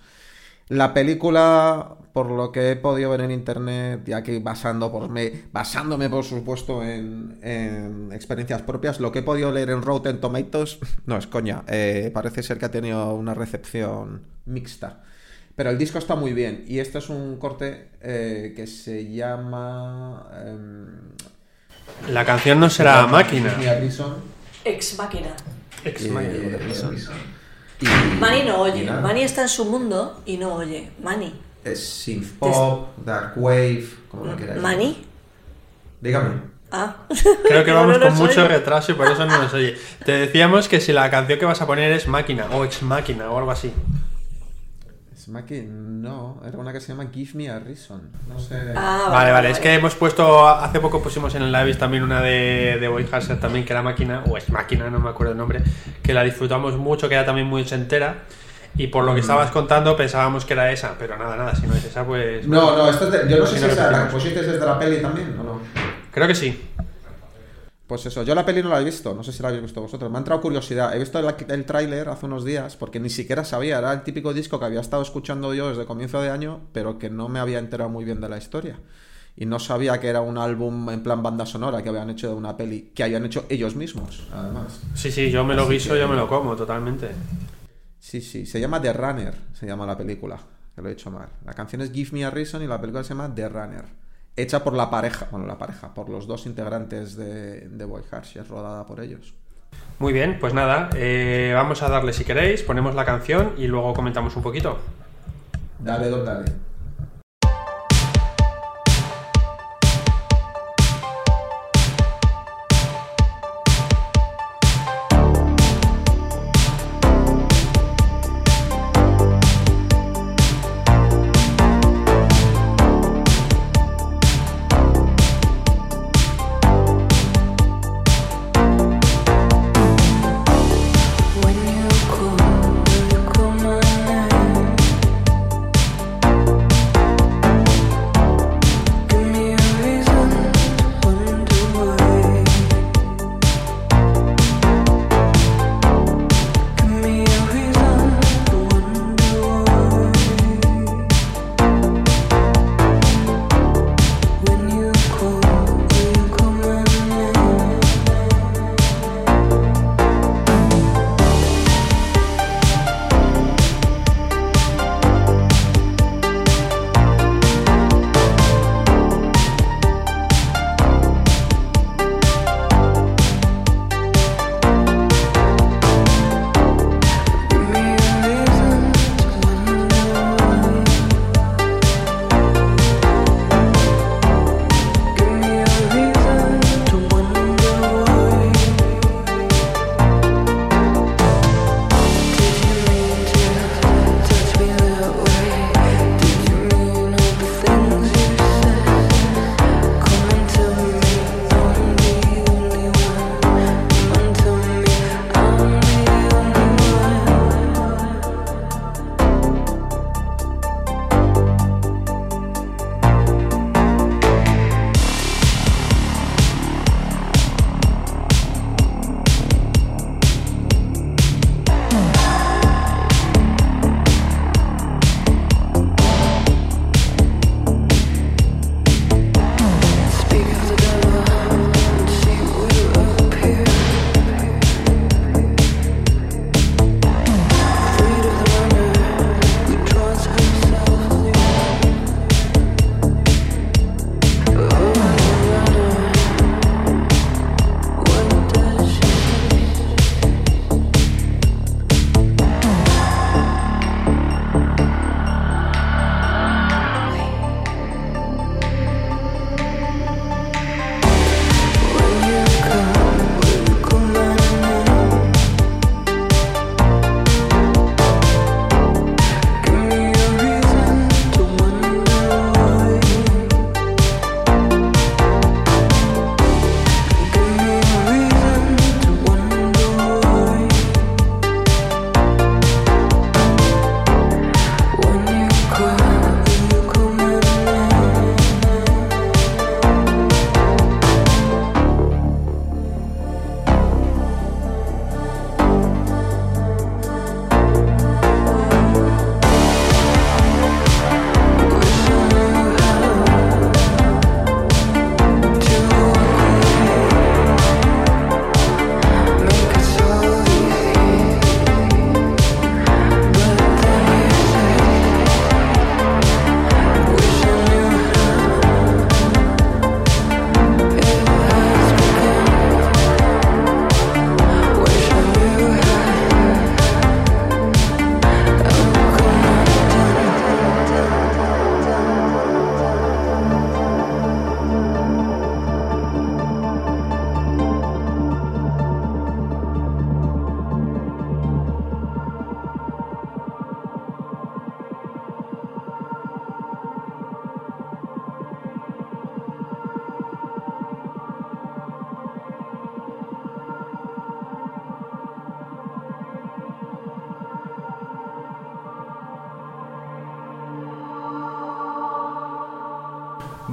la película, por lo que he podido ver en internet, ya que basando por me, basándome por supuesto en, en experiencias propias, lo que he podido leer en Rotten Tomatoes, no es coña, eh, parece ser que ha tenido una recepción mixta. Pero el disco está muy bien y este es un corte eh, que se llama... em, La canción no será máquina. Ex máquina. Ex Eh, máquina. Reason. Mani no oye. y. Mani está en su mundo y no oye. Mani. Es synth pop, dark wave, como lo queráis. ¿Mani? Dígame. Ah. Creo que vamos no con mucho oye. retraso y por eso no nos oye. Te decíamos que si la canción que vas a poner es máquina o ex máquina o algo así. Es Maki, no, era una que se llama Give Me a Reason. No sé. Ah, Vale, vale, es que hemos puesto, hace poco pusimos en el live también una de, de Boy Hazard también que era máquina, o es máquina, no me acuerdo el nombre, que la disfrutamos mucho, que era también muy entera. Y por lo que estabas contando pensábamos que era esa, pero nada, nada, si no es esa, pues. No, no, esta es de- yo no sé Si si no es de la pusiste desde la peli también o no. Creo que sí. Pues eso, yo la peli no la he visto, no sé si la habéis visto vosotros. Me ha entrado curiosidad. He visto el, el tráiler hace unos días porque ni siquiera sabía, era el típico disco que había estado escuchando yo desde comienzo de año, pero que no me había enterado muy bien de la historia. Y no sabía que era un álbum en plan banda sonora que habían hecho de una peli que habían hecho ellos mismos, además. Sí, sí, yo me lo guiso, yo me lo como, totalmente. Sí, sí, se llama The Runner, se llama la película, que lo he dicho mal. La canción es Give Me a Reason y la película se llama The Runner. Hecha por la pareja, bueno, la pareja, por los dos integrantes de, de Boy Harsher, rodada por ellos. Muy bien, pues nada, eh, vamos a darle si queréis, ponemos la canción y luego comentamos un poquito. Dale, don, dale.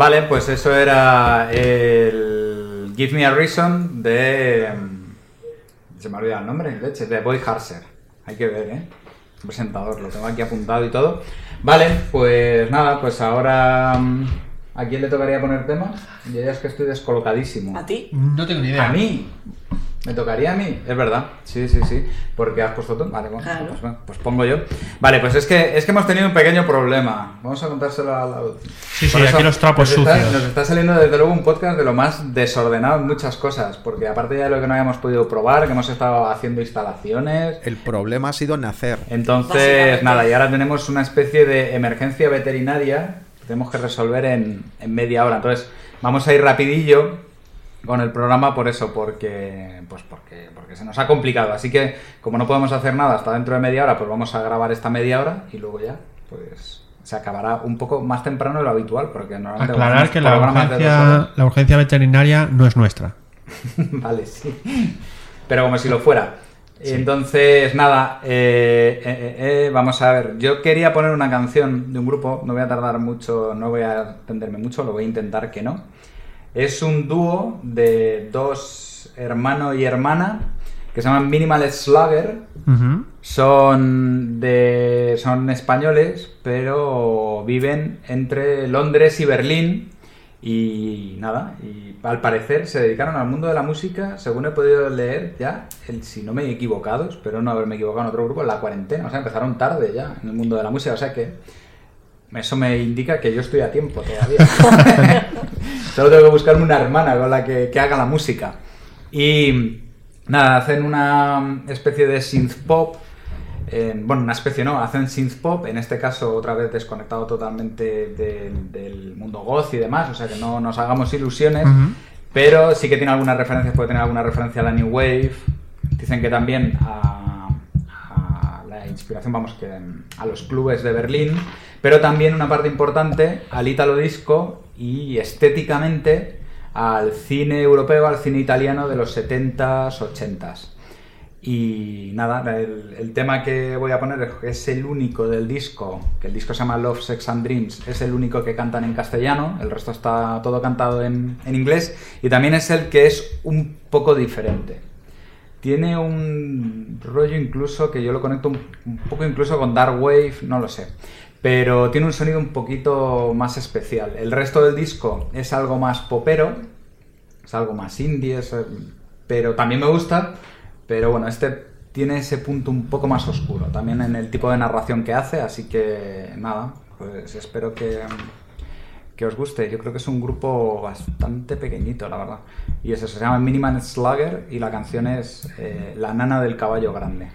Vale, pues eso era el Give Me a Reason de... mm, Se me ha olvidado el nombre, leche, de Boy Harser. Hay que ver, ¿eh? Presentador, lo tengo aquí apuntado y todo. Vale, pues nada, pues ahora... mm, ¿A quién le tocaría poner tema? Yo ya es que estoy descolocadísimo. ¿A ti? No tengo ni idea. ¿A mí? ¿Me tocaría a mí? Es verdad. Sí, sí, sí. Porque has puesto tú. Vale, bueno, Claro. pues, bueno, pues pongo yo. Vale, pues es que, es que hemos tenido un pequeño problema. Vamos a contárselo a la... Sí, sí, Por aquí los trapos nos está- sucios. Nos está saliendo desde luego un podcast de lo más desordenado en muchas cosas. Porque aparte ya de lo que no habíamos podido probar, que hemos estado haciendo instalaciones. El problema ha sido nacer. Entonces, nada, y ahora tenemos una especie de emergencia veterinaria que tenemos que resolver en, en media hora. Entonces, vamos a ir rapidillo con el programa por eso, porque, pues porque, porque se nos ha complicado. Así que, como no podemos hacer nada hasta dentro de media hora, pues vamos a grabar esta media hora y luego ya, pues se acabará un poco más temprano de lo habitual, porque normalmente Aclarar que la urgencia, la urgencia veterinaria no es nuestra. vale, sí. Pero como si lo fuera. Entonces, nada, eh, eh, eh, vamos a ver. Yo quería poner una canción de un grupo, no voy a tardar mucho, no voy a extenderme mucho, lo voy a intentar que no. Es un dúo de dos hermano y hermana que se llaman Minimal Slugger. Son de son españoles, pero viven entre Londres y Berlín y nada, y al parecer se dedicaron al mundo de la música, según he podido leer ya, el, si no me he equivocado, espero no haberme equivocado en otro grupo, en la cuarentena, o sea, empezaron tarde ya en el mundo de la música, o sea que eso me indica que yo estoy a tiempo todavía. Solo tengo que buscarme una hermana con la que, que haga la música. Y nada, hacen una especie de synth pop. en- bueno, una especie no, hacen synth pop, en este caso otra vez desconectado totalmente del- del mundo goth y demás, o sea que no nos hagamos ilusiones, pero sí que tiene algunas referencias, puede tener alguna referencia a la New Wave, dicen que también a, inspiración, vamos, que mm, a los clubes de Berlín, pero también una parte importante al Italo Disco y estéticamente al cine europeo, al cine italiano de los 70s, 80s. Y nada, el, tema que voy a poner es el único del disco, que el disco se llama Love, Sex and Dreams, es el único que cantan en castellano, el resto está todo cantado en inglés, y también es el que es un poco diferente. Tiene un rollo incluso que yo lo conecto un, poco incluso con Dark Wave, no lo sé. Pero tiene un sonido un poquito más especial. El resto del disco es algo más popero, es algo más indie, es, pero también me gusta. Pero bueno, este tiene ese punto un poco más oscuro, también en el tipo de narración que hace, así que nada, pues espero que, que os guste. Yo creo que es un grupo bastante pequeñito, la verdad. Y eso se llama Miniman Slugger y la canción es eh, La nana del caballo grande.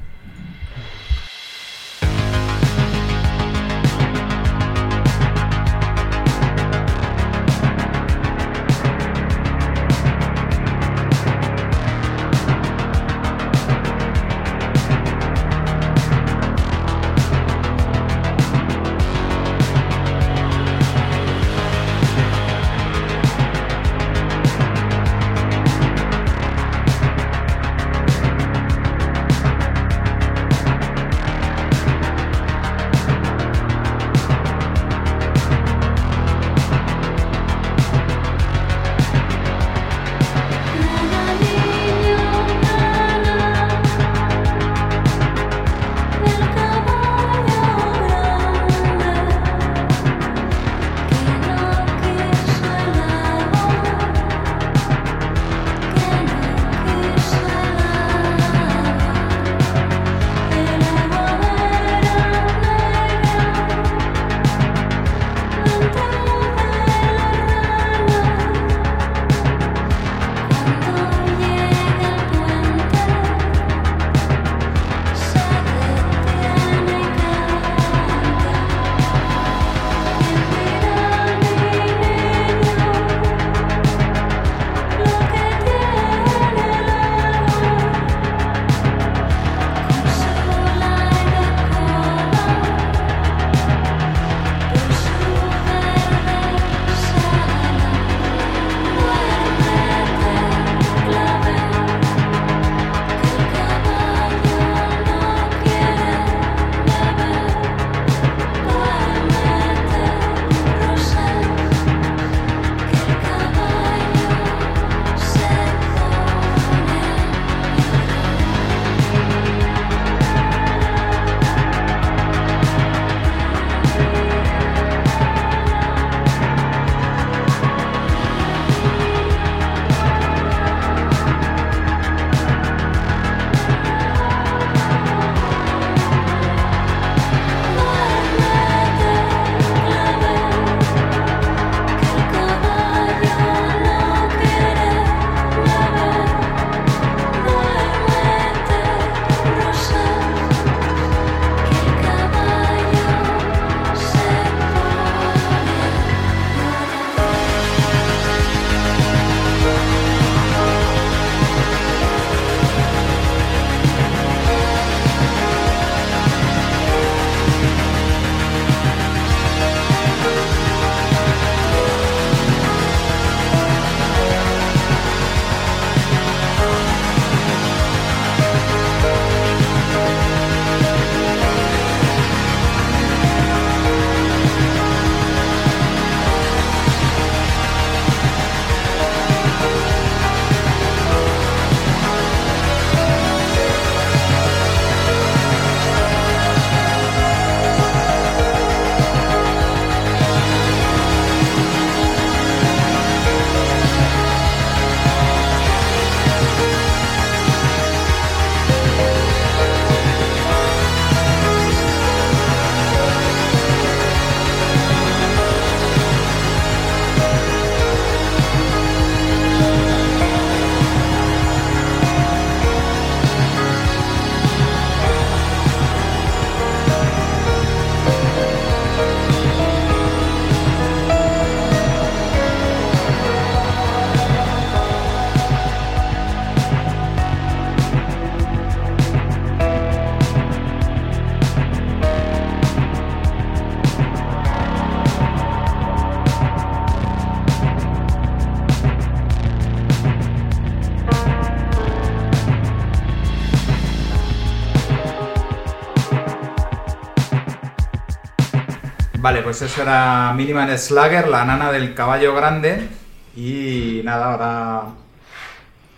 Vale, pues eso era Miniman Slugger, la nana del caballo grande. Y nada, ahora.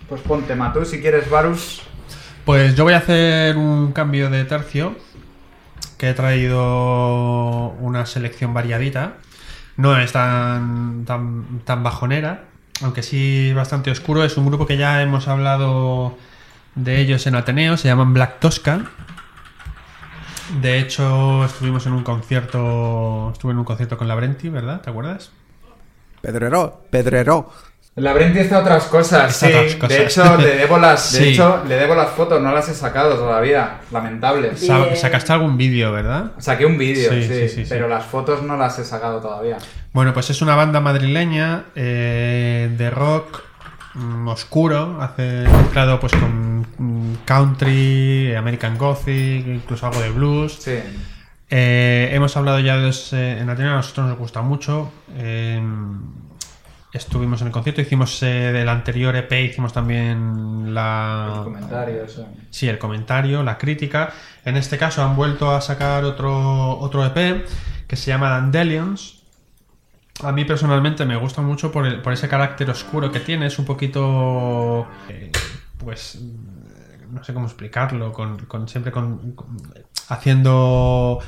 Pues ponte Matú si quieres, Varus. Pues yo voy a hacer un cambio de tercio. Que he traído una selección variadita. No es tan, tan, tan bajonera. Aunque sí bastante oscuro. Es un grupo que ya hemos hablado de ellos en Ateneo. Se llaman Black Tosca. De hecho, estuvimos en un concierto. Estuve en un concierto con Labrenti, ¿verdad? ¿Te acuerdas? Pedrero, Pedrero. El laberinto está otras cosas, Está sí. otras cosas. De hecho, le debo las. De Sí. hecho, le debo las fotos, no las he sacado todavía. Sa- Bien. Sacaste algún vídeo, ¿verdad? Saqué un vídeo, Sí, sí, sí, sí, sí. pero las fotos no las he sacado todavía. Bueno, pues es una banda madrileña eh, de rock mm, oscuro, hace mezclado pues con mm, country, American Gothic, incluso algo de blues. Sí. Eh, hemos hablado ya de eh, en Ateneo, a nosotros nos gusta mucho. Eh, estuvimos en el concierto, hicimos eh, del anterior EP, hicimos también la... El comentario, eso. Sí, el comentario, la crítica. En este caso han vuelto a sacar otro, otro EP que se llama Dandelions. A mí personalmente me gusta mucho por, el- por ese carácter oscuro que tiene. Es un poquito. eh, pues. No sé cómo explicarlo. Con, con- siempre con, con- Haciendo.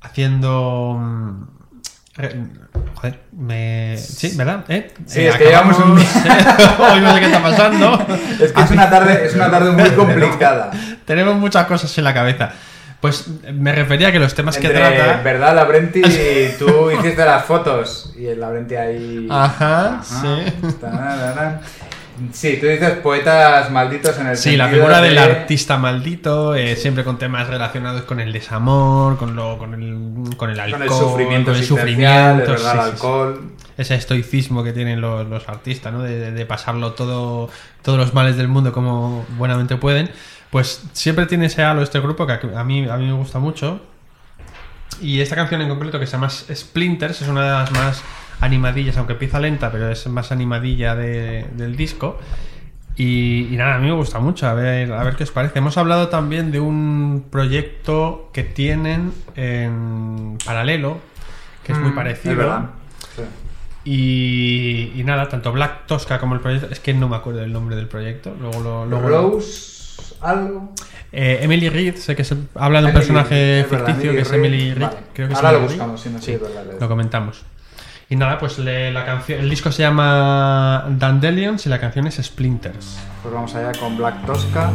Haciendo. mm, Joder, me. Sí, ¿verdad? ¿Eh? Sí, Eh, es que llevamos un- Hoy no sé qué está pasando. Es que es una tarde, es una tarde muy complicada. Tenemos muchas cosas en la cabeza. Pues me refería a que los temas que trata. ¿verdad, Labrenti? Tú hiciste las fotos y el Labrenti ahí. Ajá, sí. Sí, tú dices poetas malditos en el Sí, la figura de- del artista maldito, eh, siempre con temas relacionados con el desamor, con lo, con el, con el alcohol, Con el sufrimiento con el sufrimiento, sí, el sí. alcohol. Ese estoicismo que tienen los, los artistas, ¿no? De, de- de pasarlo todo, todos los males del mundo como buenamente pueden. Pues siempre tiene ese halo este grupo que a mí, a mí me gusta mucho. Y esta canción en concreto que se llama Splinters es una de las más animadillas, aunque empieza lenta, pero es más animadilla de- del disco. Y, y nada, a mí me gusta mucho, a ver, a ver qué os parece. Hemos hablado también de un proyecto que tienen en paralelo, que es muy Mm, parecido. Es verdad. Sí. Y, y nada, tanto Black Tosca como el proyecto, es que no me acuerdo del nombre del proyecto. Luego lo. Luego lo- Rose, algo. Eh, Emily Reed, sé que se habla de un Emily personaje Reed, es verdad, ficticio que es. Emily Reed. Vale. Creo que Ahora lo buscamos, sí, no, sí, lo comentamos. Y nada, pues le- la canción, el disco se llama Dandelions y la canción es Splinters. Pues vamos allá con Black Tosca.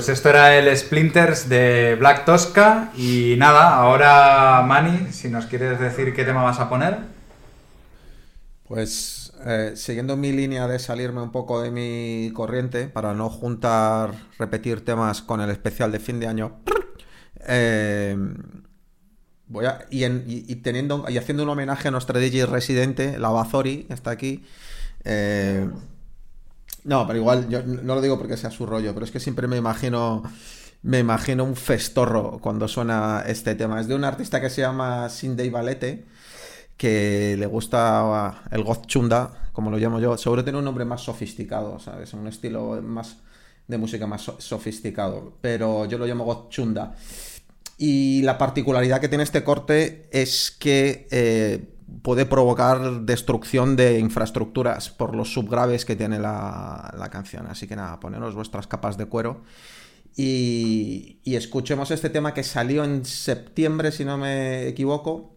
Pues esto era el Splinters de Black Tosca y nada, ahora Mani, si nos quieres decir qué tema vas a poner. Pues eh, siguiendo mi línea de salirme un poco de mi corriente para no juntar, repetir temas con el especial de fin de año, eh, voy a, y, en- y- y teniendo y haciendo un homenaje a nuestra DJ residente, la Bazori, está aquí. eh, no, pero igual yo no lo digo porque sea su rollo, pero es que siempre me imagino me imagino un festorro cuando suena este tema. Es de un artista que se llama Cindy Valete que le gusta el goth chunda, como lo llamo yo, seguro tiene un nombre más sofisticado, ¿sabes? Un estilo más de música más so- sofisticado, pero yo lo llamo goth chunda. Y la particularidad que tiene este corte es que eh, puede provocar destrucción de infraestructuras por los subgraves que tiene la, la canción. Así que nada, poneros vuestras capas de cuero y, y escuchemos este tema que salió en septiembre, si no me equivoco,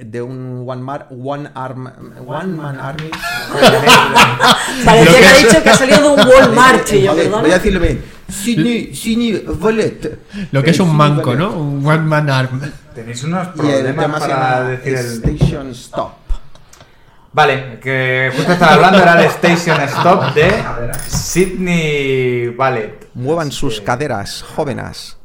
de un One, Mar- one, arm, one Man Army. Parecía que ha dicho que ha salido de un Walmart. y yo, perdona. voy a decirlo bien. Sini, Sini, Volet. Lo que es un manco. ¿no? Un one man arm. Tenéis unos problemas para decir el... Station Stop. Vale, que justo estaba hablando, era el Station Stop de Sydney Ballet. Muevan sus caderas, jóvenes.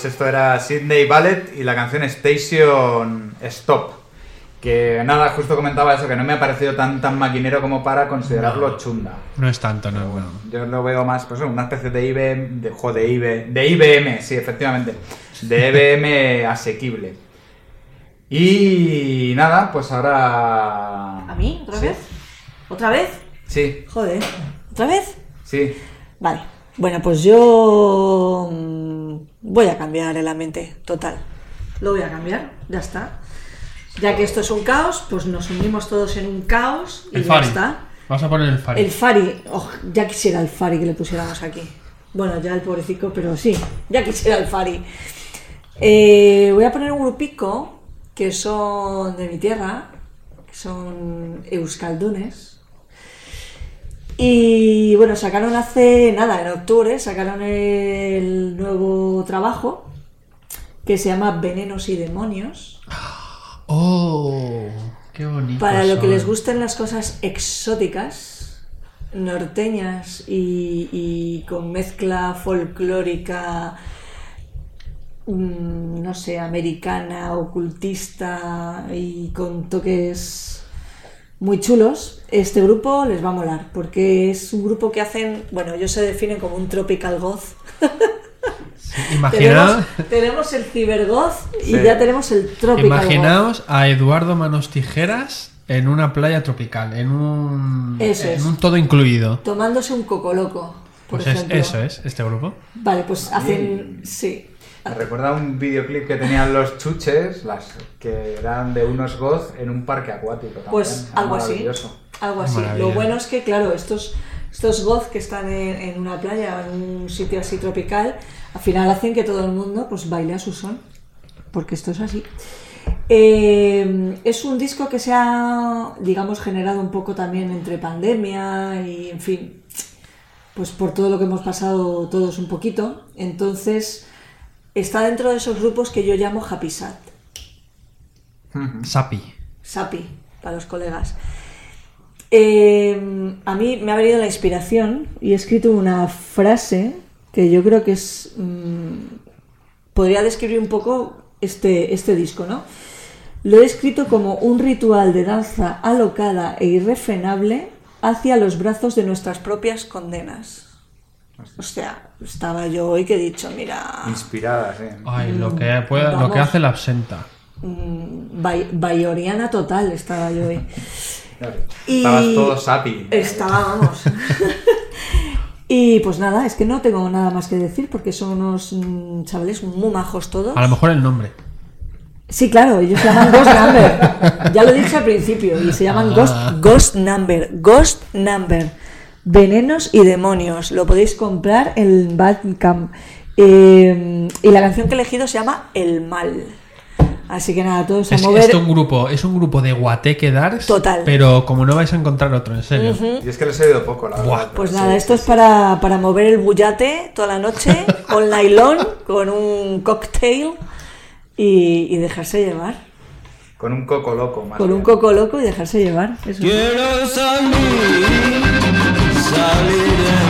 Pues esto era Sydney Ballet y la canción Station Stop. Que nada, justo comentaba eso, que no me ha parecido tan, tan maquinero como para considerarlo chunda. No es tanto, no es bueno. Yo lo veo más, pues una especie de IBM, de, jo, de IBM, de IBM, sí, efectivamente. De IBM asequible. Y nada, pues ahora... ¿A mí? ¿Otra Sí. vez? ¿Otra vez? Sí, Joder. ¿Otra vez? sí. Vale. Bueno, pues yo mm, voy a cambiar el ambiente, total. Lo voy a cambiar, ya está. Ya que esto es un caos, pues nos unimos todos en un caos y El ya Fari. está. Vamos a poner el Fari. El Fari, oh, ya quisiera el Fari que le pusiéramos aquí. Bueno, ya el pobrecito, pero sí, ya quisiera el Fari. Eh, voy a poner un grupico que son de mi tierra, que son euskaldunes. Y bueno, sacaron hace nada, en octubre, sacaron el nuevo trabajo que se llama Venenos y Demonios. Oh, qué bonito. Para lo que les gusten las cosas exóticas, norteñas y, y con mezcla folclórica, mm, no sé, americana, ocultista y con toques muy chulos, este grupo les va a molar, porque es un grupo que hacen, bueno, ellos se definen como un tropical goth. Imagina, Tenemos, tenemos el cibergoth y Sí. ya tenemos el tropical goth. imaginaos a Eduardo Manos Tijeras en una playa tropical, en un, Eso en es. un todo incluido. Tomándose un coco loco, por Pues es- eso es, este grupo. Vale, pues hacen. Sí. Me recuerda un videoclip que tenían los chuches, las que eran de unos goz en un parque acuático. También. Pues Era algo así. Algo así. Maravilla. Lo bueno es que, claro, estos, estos goth que están en, en una playa, en un sitio así tropical, al final hacen que todo el mundo pues baile a su son. Porque esto es así. Eh, es un disco que se ha, digamos, generado un poco también entre pandemia y, en fin, pues por todo lo que hemos pasado todos un poquito. Entonces, está dentro de esos grupos que yo llamo Happy Sad. Sapi. Sapi, para los colegas. Eh, a mí me ha venido la inspiración y he escrito una frase que yo creo que es. mm, podría describir un poco este, este disco, ¿no? Lo he escrito como un ritual de danza alocada e irrefrenable hacia los brazos de nuestras propias condenas. O sea, estaba yo hoy que he dicho, mira, Inspirada, sí. Ay, lo que, lo que hace la absenta. mm, bay- bayoriana total estaba yo hoy. Y- Estabas todo sapi. Estaba, vamos. y pues nada, es que no tengo nada más que decir porque son unos mm, chavales muy majos todos. A lo mejor el nombre. Sí, claro, ellos se llaman Ghost Number. Ya lo dije al principio, y se llaman Ghost, Ghost Number. Ghost Number. Venenos y demonios. Lo podéis comprar en Bandcamp. Eh, y la canción que he elegido se llama El Mal. Así que nada, todos a Es, mover. es un grupo, es un grupo de Guateque Darks. Total. Pero como no vais a encontrar otro, en serio. Y es que les he oído poco, la Buah. verdad. Pues Sí, nada, esto es para, para mover el bullate toda la noche con nylon, con un cocktail y, y dejarse llevar. Con un coco loco, más Con un coco loco y dejarse llevar. Eso. Quiero salir, salir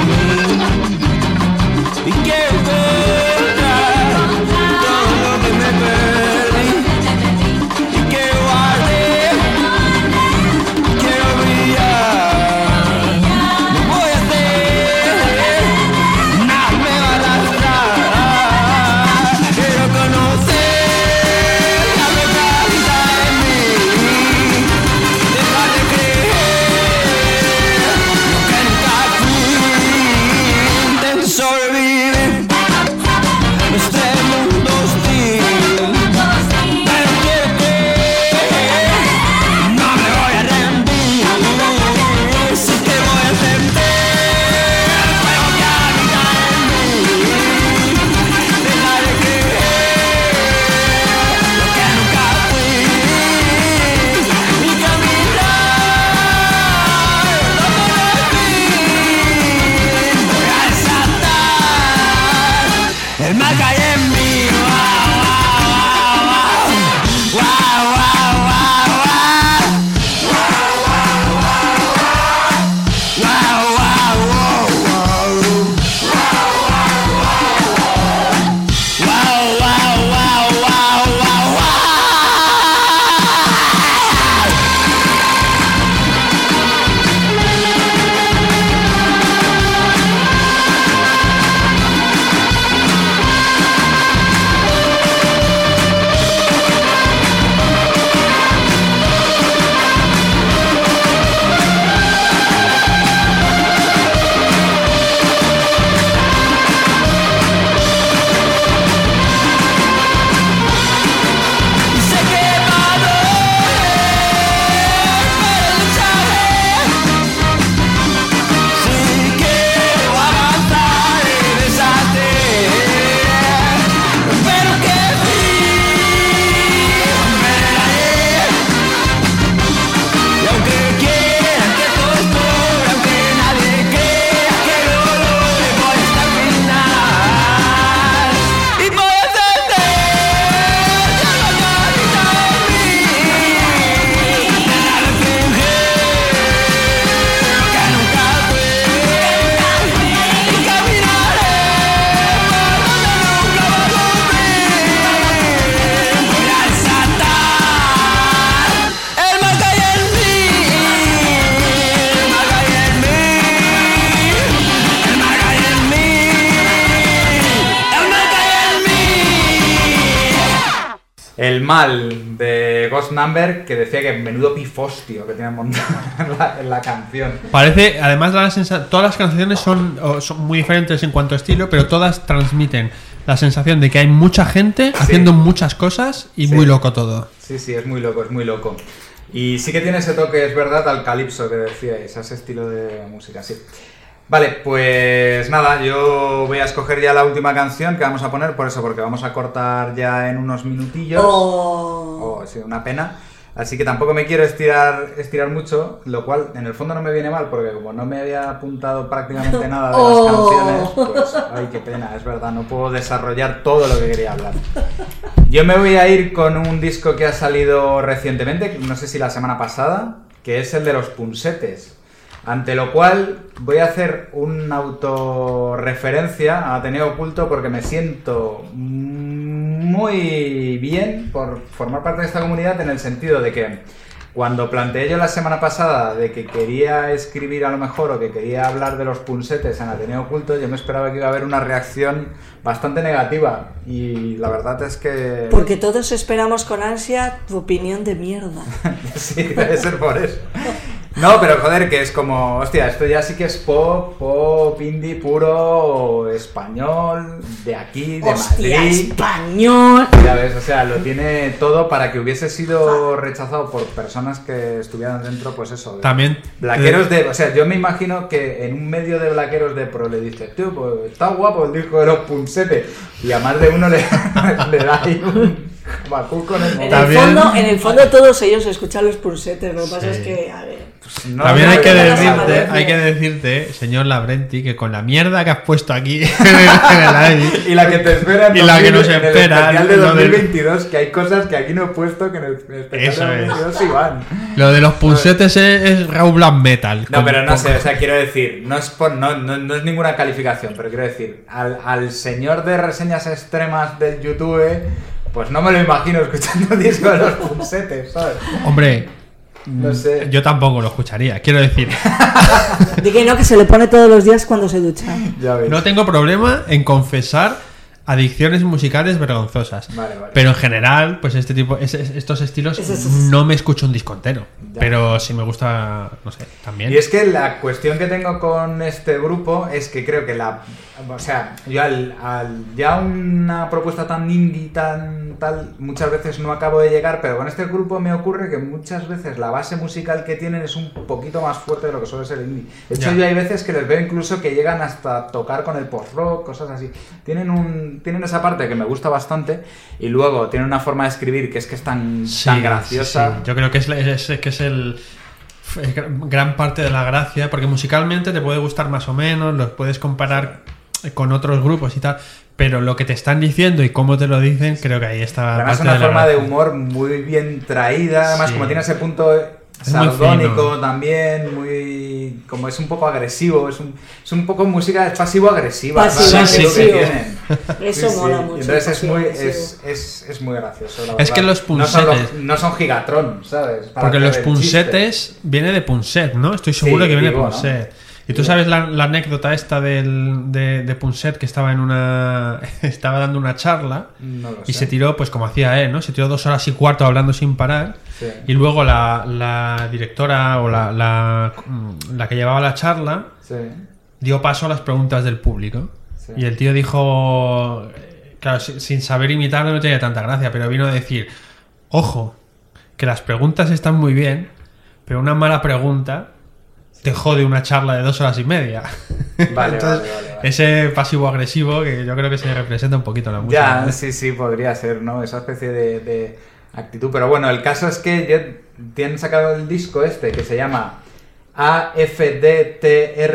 mal de Ghost Number que decía que menudo pifostio que tiene montado en la, en la canción. Parece, además, da la sensa- todas las canciones son, son muy diferentes en cuanto a estilo, pero todas transmiten la sensación de que hay mucha gente haciendo muchas cosas y Sí. muy loco todo. Sí, sí, es muy loco, es muy loco. Y sí que tiene ese toque, es verdad, al calipso que decíais, a ese estilo de música, sí. Vale, pues nada, yo voy a escoger ya la última canción que vamos a poner, por eso, porque vamos a cortar ya en unos minutillos. Oh. Oh, sí, una pena. Así que tampoco me quiero estirar, estirar mucho, lo cual en el fondo no me viene mal, porque como no me había apuntado prácticamente nada de las Oh. canciones, pues ay, qué pena, es verdad, no puedo desarrollar todo lo que quería hablar. Yo me voy a ir con un disco que ha salido recientemente, no sé si la semana pasada, que es el de los punsetes. Ante lo cual voy a hacer una autorreferencia a Ateneo Oculto porque me siento muy bien por formar parte de esta comunidad en el sentido de que cuando planteé yo la semana pasada de que quería escribir a lo mejor o que quería hablar de los punsetes en Ateneo Oculto, yo me esperaba que iba a haber una reacción bastante negativa y la verdad es que... Porque todos esperamos con ansia tu opinión de mierda. Sí, debe ser por eso. No, pero joder, que es como, hostia, esto ya sí que es pop, pop, indie puro, español, de aquí, de Hostia, Madrid. español. Ya ves, o sea, lo tiene todo para que hubiese sido rechazado por personas que estuvieran dentro, pues eso. de- También. Blaqueros de. O sea, yo me imagino que en un medio de blaqueros de pro le dices, tío, pues está guapo el disco de los Punsetes. Y a más de uno le, le da ahí un en el En el, fondo, en el fondo todos ellos escuchan los pulsetes, lo que pasa es que, a ver... No, También hay que decirte, hay que decirte, señor Labrenti, que con la mierda que has puesto aquí en el, en el aire, Y la que te espera en Y la que 2000, nos en el espera, especial de lo del- 2022, que hay cosas que aquí no he puesto que en el especial Eso de es. 2022 sí van. lo de los punsetes es, es Raw Black Metal. No, pero no sé, o sea, quiero decir, no es, por, no, no, no es ninguna calificación, pero quiero decir, al, al señor de reseñas extremas del YouTube, pues no me lo imagino escuchando disco de los punsetes, ¿sabes? Hombre, No sé. yo tampoco lo escucharía. Quiero decir, De que no, que se le pone todos los días cuando se ducha. Ya ves. no tengo problema en confesar adicciones musicales vergonzosas. Vale, vale. Pero en general, pues este tipo, es- es- estos estilos Es- es- es- no me escucho un disco entero. Ya. Pero si me gusta, no sé, también. Y es que la cuestión que tengo con este grupo es que creo que la. O sea, yo al, al- ya una propuesta tan indie, tan tal, muchas veces no acabo de llegar, pero con este grupo me ocurre que muchas veces la base musical que tienen es un poquito más fuerte de lo que suele ser el indie. De hecho, Ya. yo hay veces que les veo incluso que llegan hasta tocar con el post-rock, cosas así. Tienen, un, tienen esa parte que me gusta bastante y luego tienen una forma de escribir que es que es tan, Sí, tan graciosa. sí. Yo creo que es, es- es- que es el gran parte de la gracia, porque musicalmente te puede gustar más o menos, los puedes comparar con otros grupos y tal, pero lo que te están diciendo y cómo te lo dicen, creo que ahí está Además, parte una de la forma de humor muy bien traída. Además, Sí. como tiene ese punto Es muy sardónico también, muy. como es un poco agresivo. Es un, es un poco música pasivo-agresiva. Pasivo. Sí, Es sí. Eso mola mucho. Entonces es muy, es, es, es muy gracioso. la Es verdad. que los No son, los- punsetes- no son gigatron, ¿sabes? Para Porque los punsetes viene de punset, ¿no? Estoy seguro Sí, que viene de ¿no? Y tú sabes la, la anécdota esta del, de, de Punset que estaba en una. estaba dando una charla. No y se tiró, pues como hacía él, ¿no? Se tiró dos horas y cuarto hablando sin parar. Sí. Y luego la, la directora o la, la, la que llevaba la charla Sí. dio paso a las preguntas del público. Sí. Y el tío dijo, claro, si- sin saber imitarlo no tenía tanta gracia, pero vino a decir, ojo, que las preguntas están muy bien, pero una mala pregunta te jode una charla de dos horas y media. Vale, Entonces, vale, vale, vale. ese pasivo-agresivo que yo creo que se representa un poquito en la música. Ya, sí, sí, podría ser, ¿no? Esa especie de, de actitud. Pero bueno, el caso es que ya tienen sacado el disco este que se llama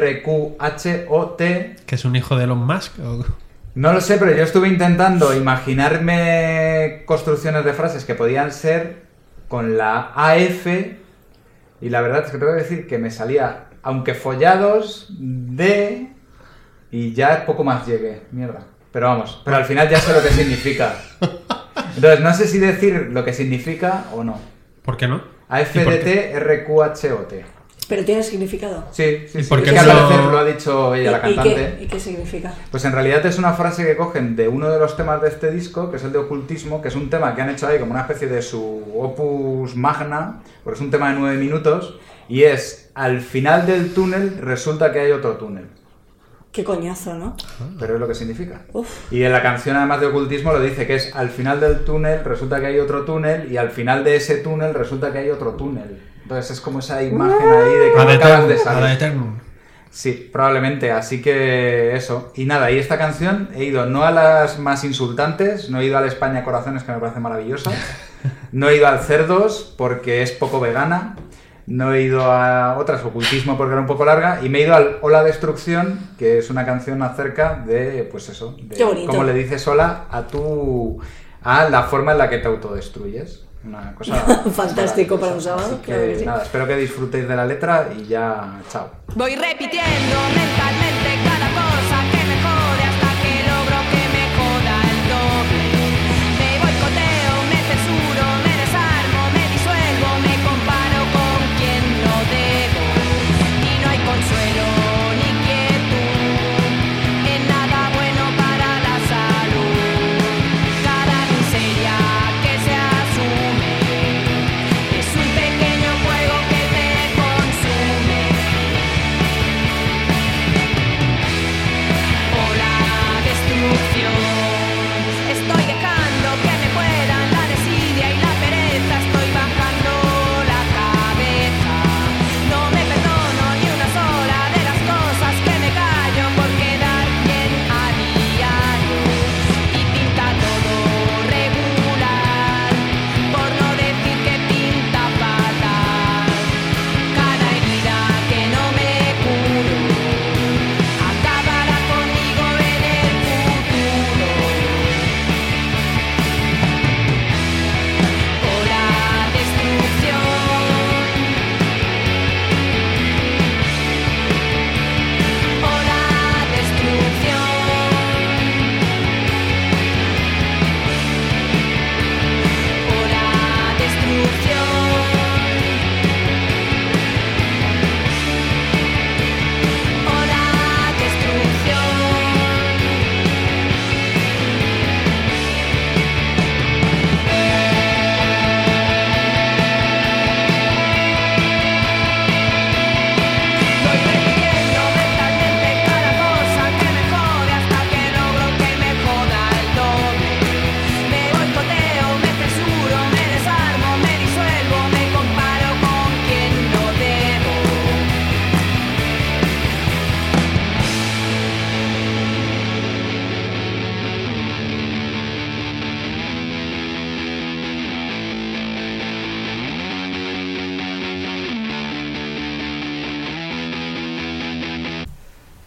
AFDTRQHOT. Que es un hijo de Elon Musk. o- No lo sé, pero yo estuve intentando imaginarme construcciones de frases que podían ser con la AF y la verdad es que tengo que decir que me salía, aunque follados, de y ya poco más llegué, mierda. Pero vamos, pero al final ya sé lo que significa. Entonces no sé si decir lo que significa o no. ¿Por qué no? AFDT RQHOT. Pero tiene significado. Sí, sí, ¿Y sí. por Es qué que no al lo- parecer lo ha dicho ella, la ¿Y- y cantante. qué, ¿Y qué significa? Pues en realidad es una frase que cogen de uno de los temas de este disco, que es el de ocultismo, que es un tema que han hecho ahí como una especie de su opus magna, porque es un tema de nueve minutos, y es al final del túnel resulta que hay otro túnel. Qué coñazo, ¿no? Pero es lo que significa. Uf. Y en la canción además de ocultismo lo dice que es al final del túnel resulta que hay otro túnel y al final de ese túnel resulta que hay otro túnel. Entonces es como esa imagen ahí de que no acabas de salir. eternum. Sí, probablemente. Así que eso. Y nada, y esta canción he ido no a las más insultantes, no he ido al España Corazones, que me parece maravillosa. No he ido al Cerdos, porque es poco vegana. No he ido a otras, Ocultismo, porque era un poco larga. Y me he ido al Hola Destrucción, que es una canción acerca de, pues eso, de cómo le dices hola a tu. a la forma en la que te autodestruyes. Una cosa. Fantástico para un sábado, Así que, claro que sí. nada, espero que disfrutéis de la letra y ya, chao. Voy repitiendo mentalmente cada cosa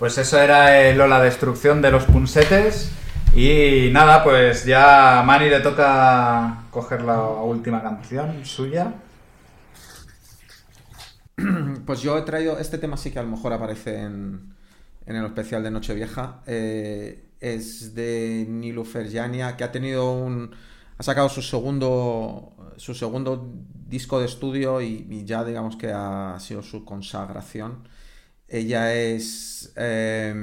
Pues eso era el Lola Destrucción de los Punsetes. Y nada, pues ya a Mani le toca coger la última canción suya. Pues yo he traído, este tema sí que a lo mejor aparece en, en el especial de Nochevieja. eh, es de Nilufer Yania, que ha tenido un. Ha sacado su segundo, su segundo disco de estudio y ya digamos que ha sido su consagración. Ella es eh,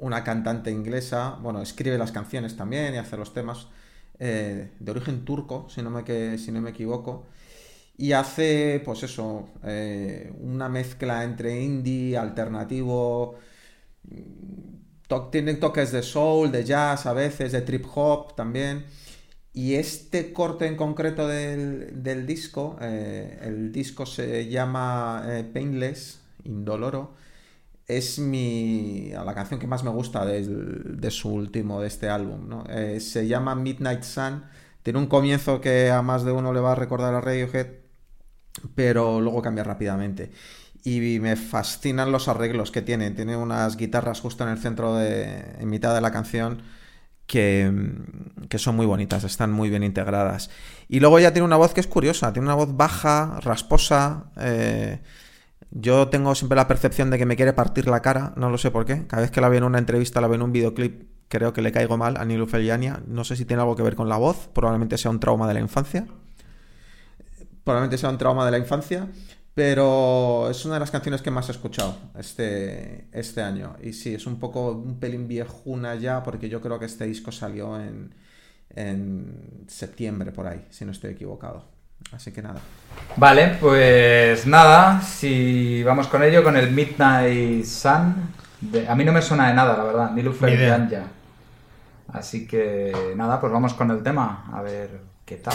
una cantante inglesa, bueno, escribe las canciones también y hace los temas eh, de origen turco, si no me, que, si no me equivoco. Y hace, pues eso, eh, una mezcla entre indie, alternativo, to- tiene toques de soul, de jazz a veces, de trip hop también. Y este corte en concreto del, del disco, eh, el disco se llama Painless, Indoloro, es mi, la canción que más me gusta de, su último, de este álbum. ¿no? Eh, se llama Midnight Sun, tiene un comienzo que a más de uno le va a recordar a Radiohead, pero luego cambia rápidamente. Y me fascinan los arreglos que tiene. Tiene unas guitarras justo en el centro de, en mitad de la canción que, que son muy bonitas, están muy bien integradas. Y luego ya tiene una voz que es curiosa, tiene una voz baja, rasposa. eh, yo tengo siempre la percepción de que me quiere partir la cara, no lo sé por qué. Cada vez que la veo en una entrevista, la veo en un videoclip, creo que le caigo mal a Nilu Feliania. No sé si tiene algo que ver con la voz, probablemente sea un trauma de la infancia. Probablemente sea un trauma de la infancia. Pero es una de las canciones que más he escuchado este, este año. Y sí, es un poco un pelín viejuna ya, porque yo creo que este disco salió en, en septiembre por ahí, si no estoy equivocado. Así que nada. Vale, pues nada, si vamos con ello, con el Midnight Sun. de- a mí no me suena de nada, la verdad, ni Lufer Ni. Ganja. Así que nada, pues vamos con el tema, a ver qué tal.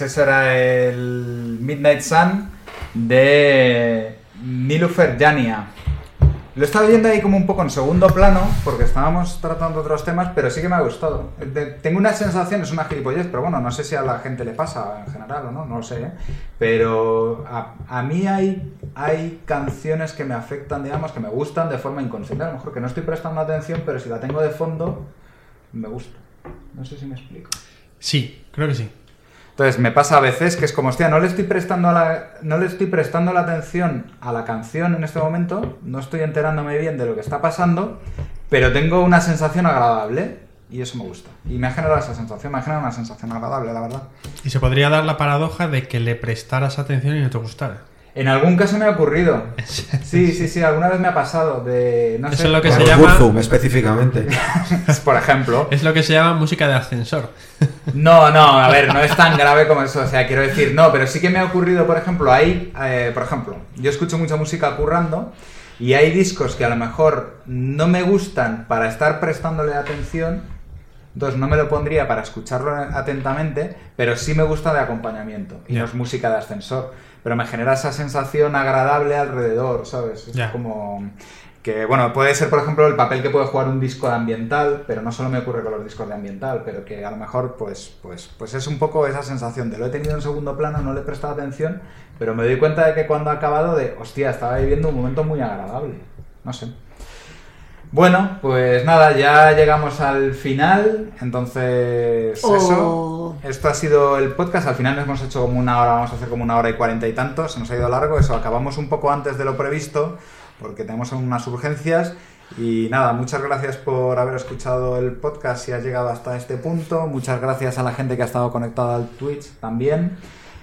Ese era el Midnight Sun de Nilufer Jania. Lo estaba viendo ahí como un poco en segundo plano, porque estábamos tratando otros temas, pero sí que me ha gustado. Tengo una sensación, es una gilipollez, pero bueno, no sé si a la gente le pasa en general o no, no lo sé. ¿eh? Pero a, a mí hay, hay canciones que me afectan, digamos, que me gustan de forma inconsciente. A lo mejor que no estoy prestando atención, pero si la tengo de fondo, me gusta. No sé si me explico. Sí, creo que sí. Entonces me pasa a veces que es como, hostia, no le estoy prestando la, no le estoy prestando la atención a la canción en este momento, no estoy enterándome bien de lo que está pasando, pero tengo una sensación agradable y eso me gusta. Y me ha generado esa sensación, me ha generado una sensación agradable, la verdad. Y se podría dar la paradoja de que le prestaras atención y no te gustara. En algún caso me ha ocurrido. Sí, sí, sí, alguna vez me ha pasado de, no Eso sé, es lo que se llama- Burzum, específicamente. por ejemplo. Es lo que se llama música de ascensor. No, no, a ver, no es tan grave como eso, o sea, quiero decir, no, pero sí que me ha ocurrido, por ejemplo, hay, eh, por ejemplo, yo escucho mucha música currando y hay discos que a lo mejor no me gustan para estar prestándole atención, entonces no me lo pondría para escucharlo atentamente, pero sí me gusta de acompañamiento y no es música de ascensor, pero me genera esa sensación agradable alrededor, ¿sabes? Es como que, bueno, puede ser, por ejemplo, el papel que puede jugar un disco de ambiental, pero no solo me ocurre con los discos de ambiental, pero que a lo mejor, pues, pues, pues es un poco esa sensación de lo he tenido en segundo plano, no le he prestado atención, pero me doy cuenta de que cuando ha acabado de, hostia, estaba viviendo un momento muy agradable. No sé. Bueno, pues nada, ya llegamos al final, entonces Oh. eso. Esto ha sido el podcast, al final nos hemos hecho como una hora, vamos a hacer como una hora y cuarenta y tantos, se nos ha ido largo, eso, acabamos un poco antes de lo previsto, porque tenemos unas urgencias. Y nada, muchas gracias por haber escuchado el podcast si has llegado hasta este punto. Muchas gracias a la gente que ha estado conectada al Twitch también.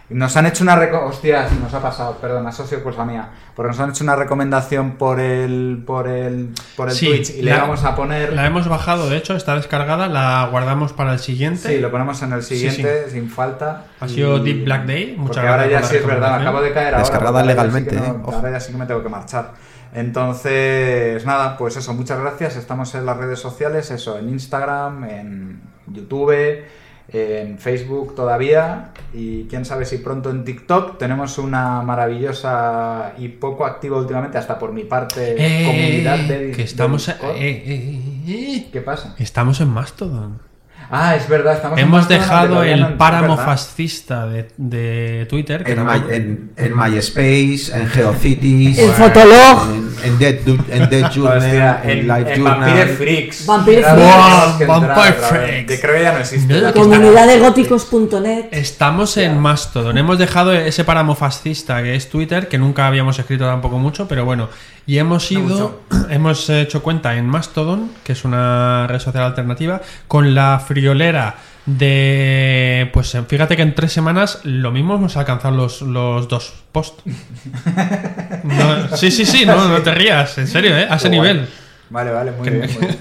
Nos han hecho una Hostias, nos ha pasado, perdón, asocio cosa mía. Porque nos han hecho una recomendación por el por el por el Sí, Twitch y le la- vamos a poner La hemos bajado, de hecho, está descargada, la guardamos para el siguiente. Sí, lo ponemos en el Sí, siguiente sin falta. Ha sido Deep Black Day, muchas porque ahora ya gracias por la sí es verdad, acabo de caer ahora. Descargada porque ahora ya legalmente, sí no- ¿eh? Ahora ya sí que me tengo que marchar. Entonces, nada, pues eso, muchas gracias. Estamos en las redes sociales, eso, en Instagram, en YouTube, en Facebook todavía y quién sabe si pronto en TikTok. Tenemos una maravillosa y poco activa últimamente, hasta por mi parte, Eh, comunidad de que estamos, de Discord. eh, eh, eh, ¿Qué pasa? estamos en Mastodon. Ah, es verdad, estamos en Hemos dejado no- el páramo verdad. fascista de, de Twitter. que En, tampoco- My- en, en MySpace, en GeoCities, En Fotolog. en, en Dead, en Dead Hostia, en, en, Live en Journal. Vampire Freaks. Vampire Freaks. Wow, que Vampire. Freaks. Que creo que ya no existe. No, ya. que Comunidad de góticos.net. Estamos en Mastodon. Hemos dejado ese páramo fascista que es Twitter, que nunca habíamos escrito tampoco mucho, pero bueno. Y hemos No ido, hemos hecho cuenta en Mastodon, que es una red social alternativa, con la friolera de. Pues fíjate que en tres semanas lo mismo hemos alcanzado los, los dos posts. No, sí, sí, sí, no, no te rías, en serio, ¿eh? A ese nivel. Vale, vale, muy bien, muy bien.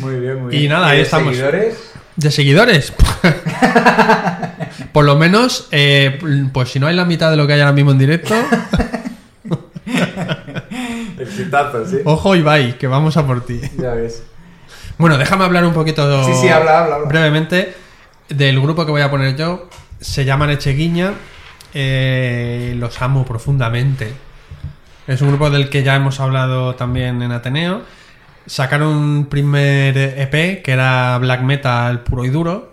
Muy bien, muy Y bien. nada, ahí de estamos. seguidores? ¿De seguidores? Por lo menos, eh, pues si no hay la mitad de lo que hay ahora mismo en directo, Exitazo, sí. ojo y bye, que vamos a por ti. Ya ves. Bueno, déjame hablar un poquito Sí, sí, habla, habla, habla. brevemente del grupo que voy a poner yo. Se llaman Echeguiña. eh, los amo profundamente. Es un grupo del que ya hemos hablado también en Ateneo. Sacaron un primer EP que era black metal puro y duro.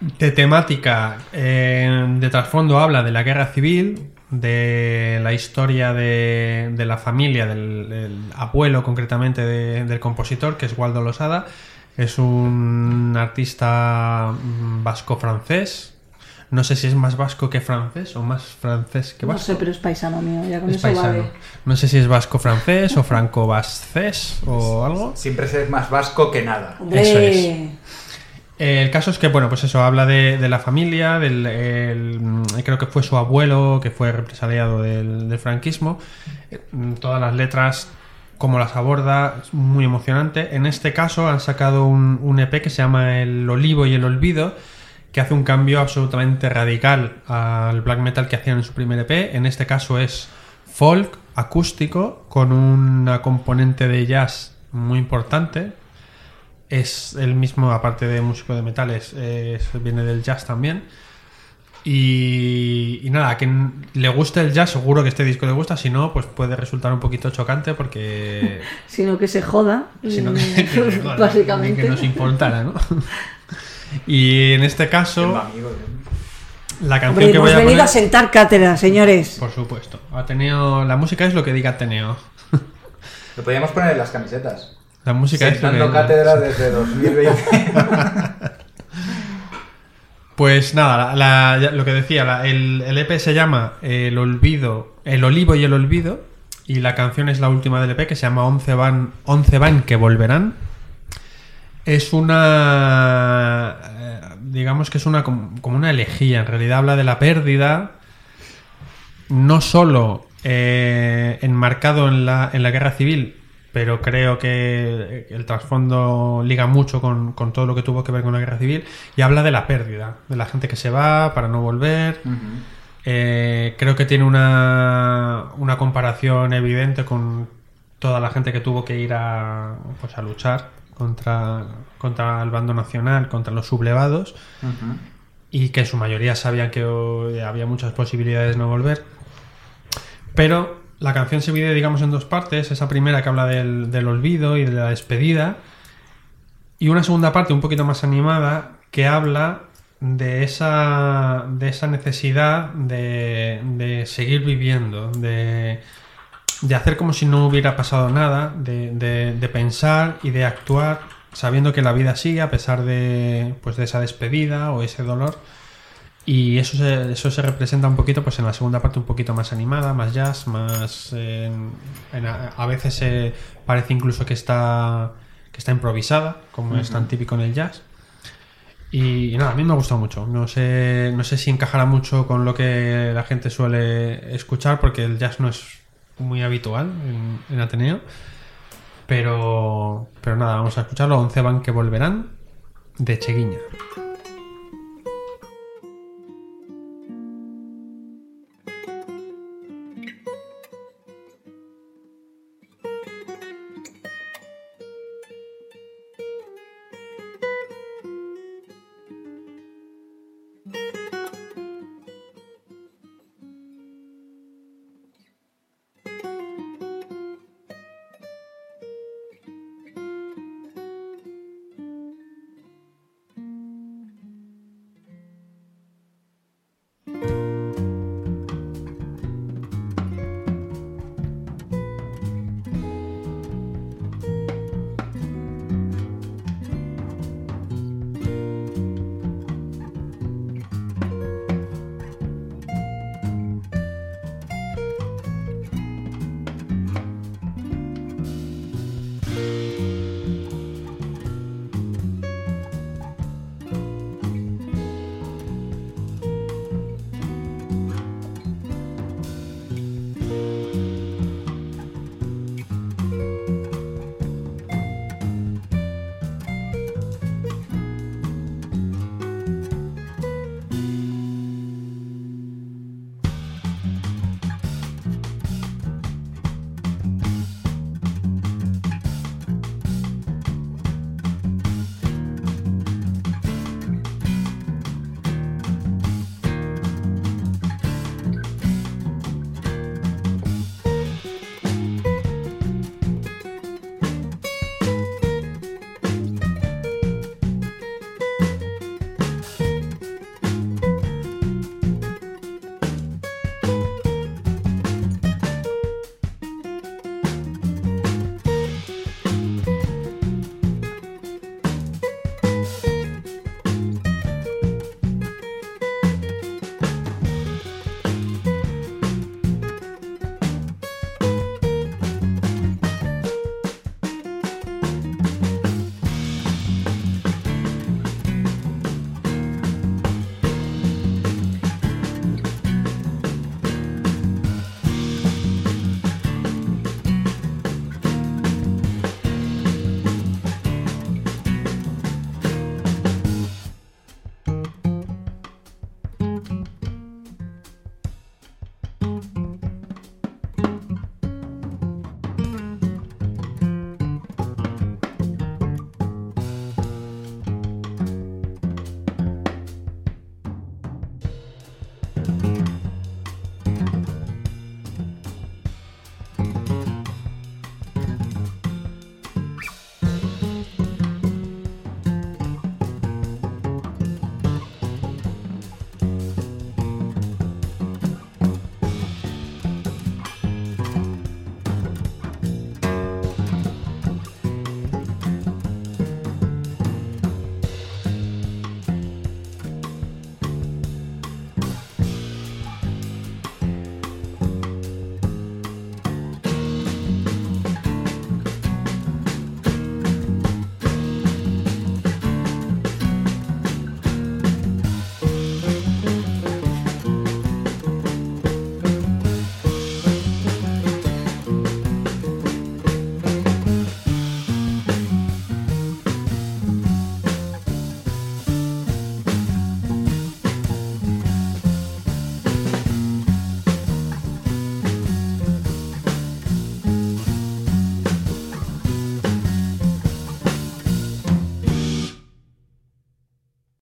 De temática, eh, de trasfondo habla de la guerra civil, de la historia de, de la familia, del, abuelo concretamente de- del compositor, que es Waldo Losada. Es un artista vasco-francés. No sé si es más vasco que francés o más francés que No vasco. sé, pero es paisano mío, ya con Es eso paisano. vale. No sé si es vasco-francés o franco-vascés o algo. Siempre se es más vasco que nada. Hombre, Eso es. El caso es que, bueno, pues eso, habla de, de la familia, del, el- creo que fue su abuelo que fue represaliado del, del franquismo. Eh, Todas las letras, como las aborda, es muy emocionante. En este caso han sacado un, EP que se llama El Olivo y el Olvido, que hace un cambio absolutamente radical al black metal que hacían en su primer EP. En este caso es folk, acústico, con una componente de jazz muy importante es el mismo, aparte de músico de metal, es, es- viene del jazz también. Y, y nada, a quien le guste el jazz, seguro que este disco le gusta. Si no, pues puede resultar un poquito chocante porque. Sino que se joda. sino que, que- bueno, básicamente. que nos importara, ¿no? y en este caso, Amigo, la canción Hombre, que voy a venido poner. a sentar cátedra, señores. Por supuesto. Ateneo, la música es lo que diga Ateneo. Lo podríamos poner en las camisetas. La música es lo Sentando que. cátedra desde 2020. Pues nada, lo que decía, el, EP se llama El Olvido, El Olivo y el Olvido, y la canción es la última del EP que se llama Once van, Once van que volverán. Es una, eh, digamos que es una com- como una elegía, en realidad habla de la pérdida, no solo eh, enmarcado en la, en la guerra civil, pero creo que el trasfondo liga mucho con, con todo lo que tuvo que ver con la guerra civil y habla de la pérdida, de la gente que se va para no volver. Eh, creo que tiene una, una comparación evidente con toda la gente que tuvo que ir a, pues, a luchar contra, contra el bando nacional, contra los sublevados y que en su mayoría sabían que oh, había muchas posibilidades de no volver. Pero la canción se divide, digamos, en dos partes. Esa primera que habla del, olvido y de la despedida. Y una segunda parte un poquito más animada que habla de esa, de esa necesidad de, de seguir viviendo, de, de hacer como si no hubiera pasado nada, de pensar y de actuar sabiendo que la vida sigue a pesar de, pues, de esa despedida o ese dolor. Y eso se, eso se representa un poquito pues en la segunda parte un poquito más animada, más jazz, más... eh, en- a, a veces eh, parece incluso que está, que está improvisada, como es tan típico en el jazz. Y, nada, a mí me ha gustado mucho. No sé, no sé si encajará mucho con lo que la gente suele escuchar, porque el jazz no es muy habitual en, en Ateneo. Pero, pero nada, vamos a escucharlo. Once van que volverán de Cheguiña.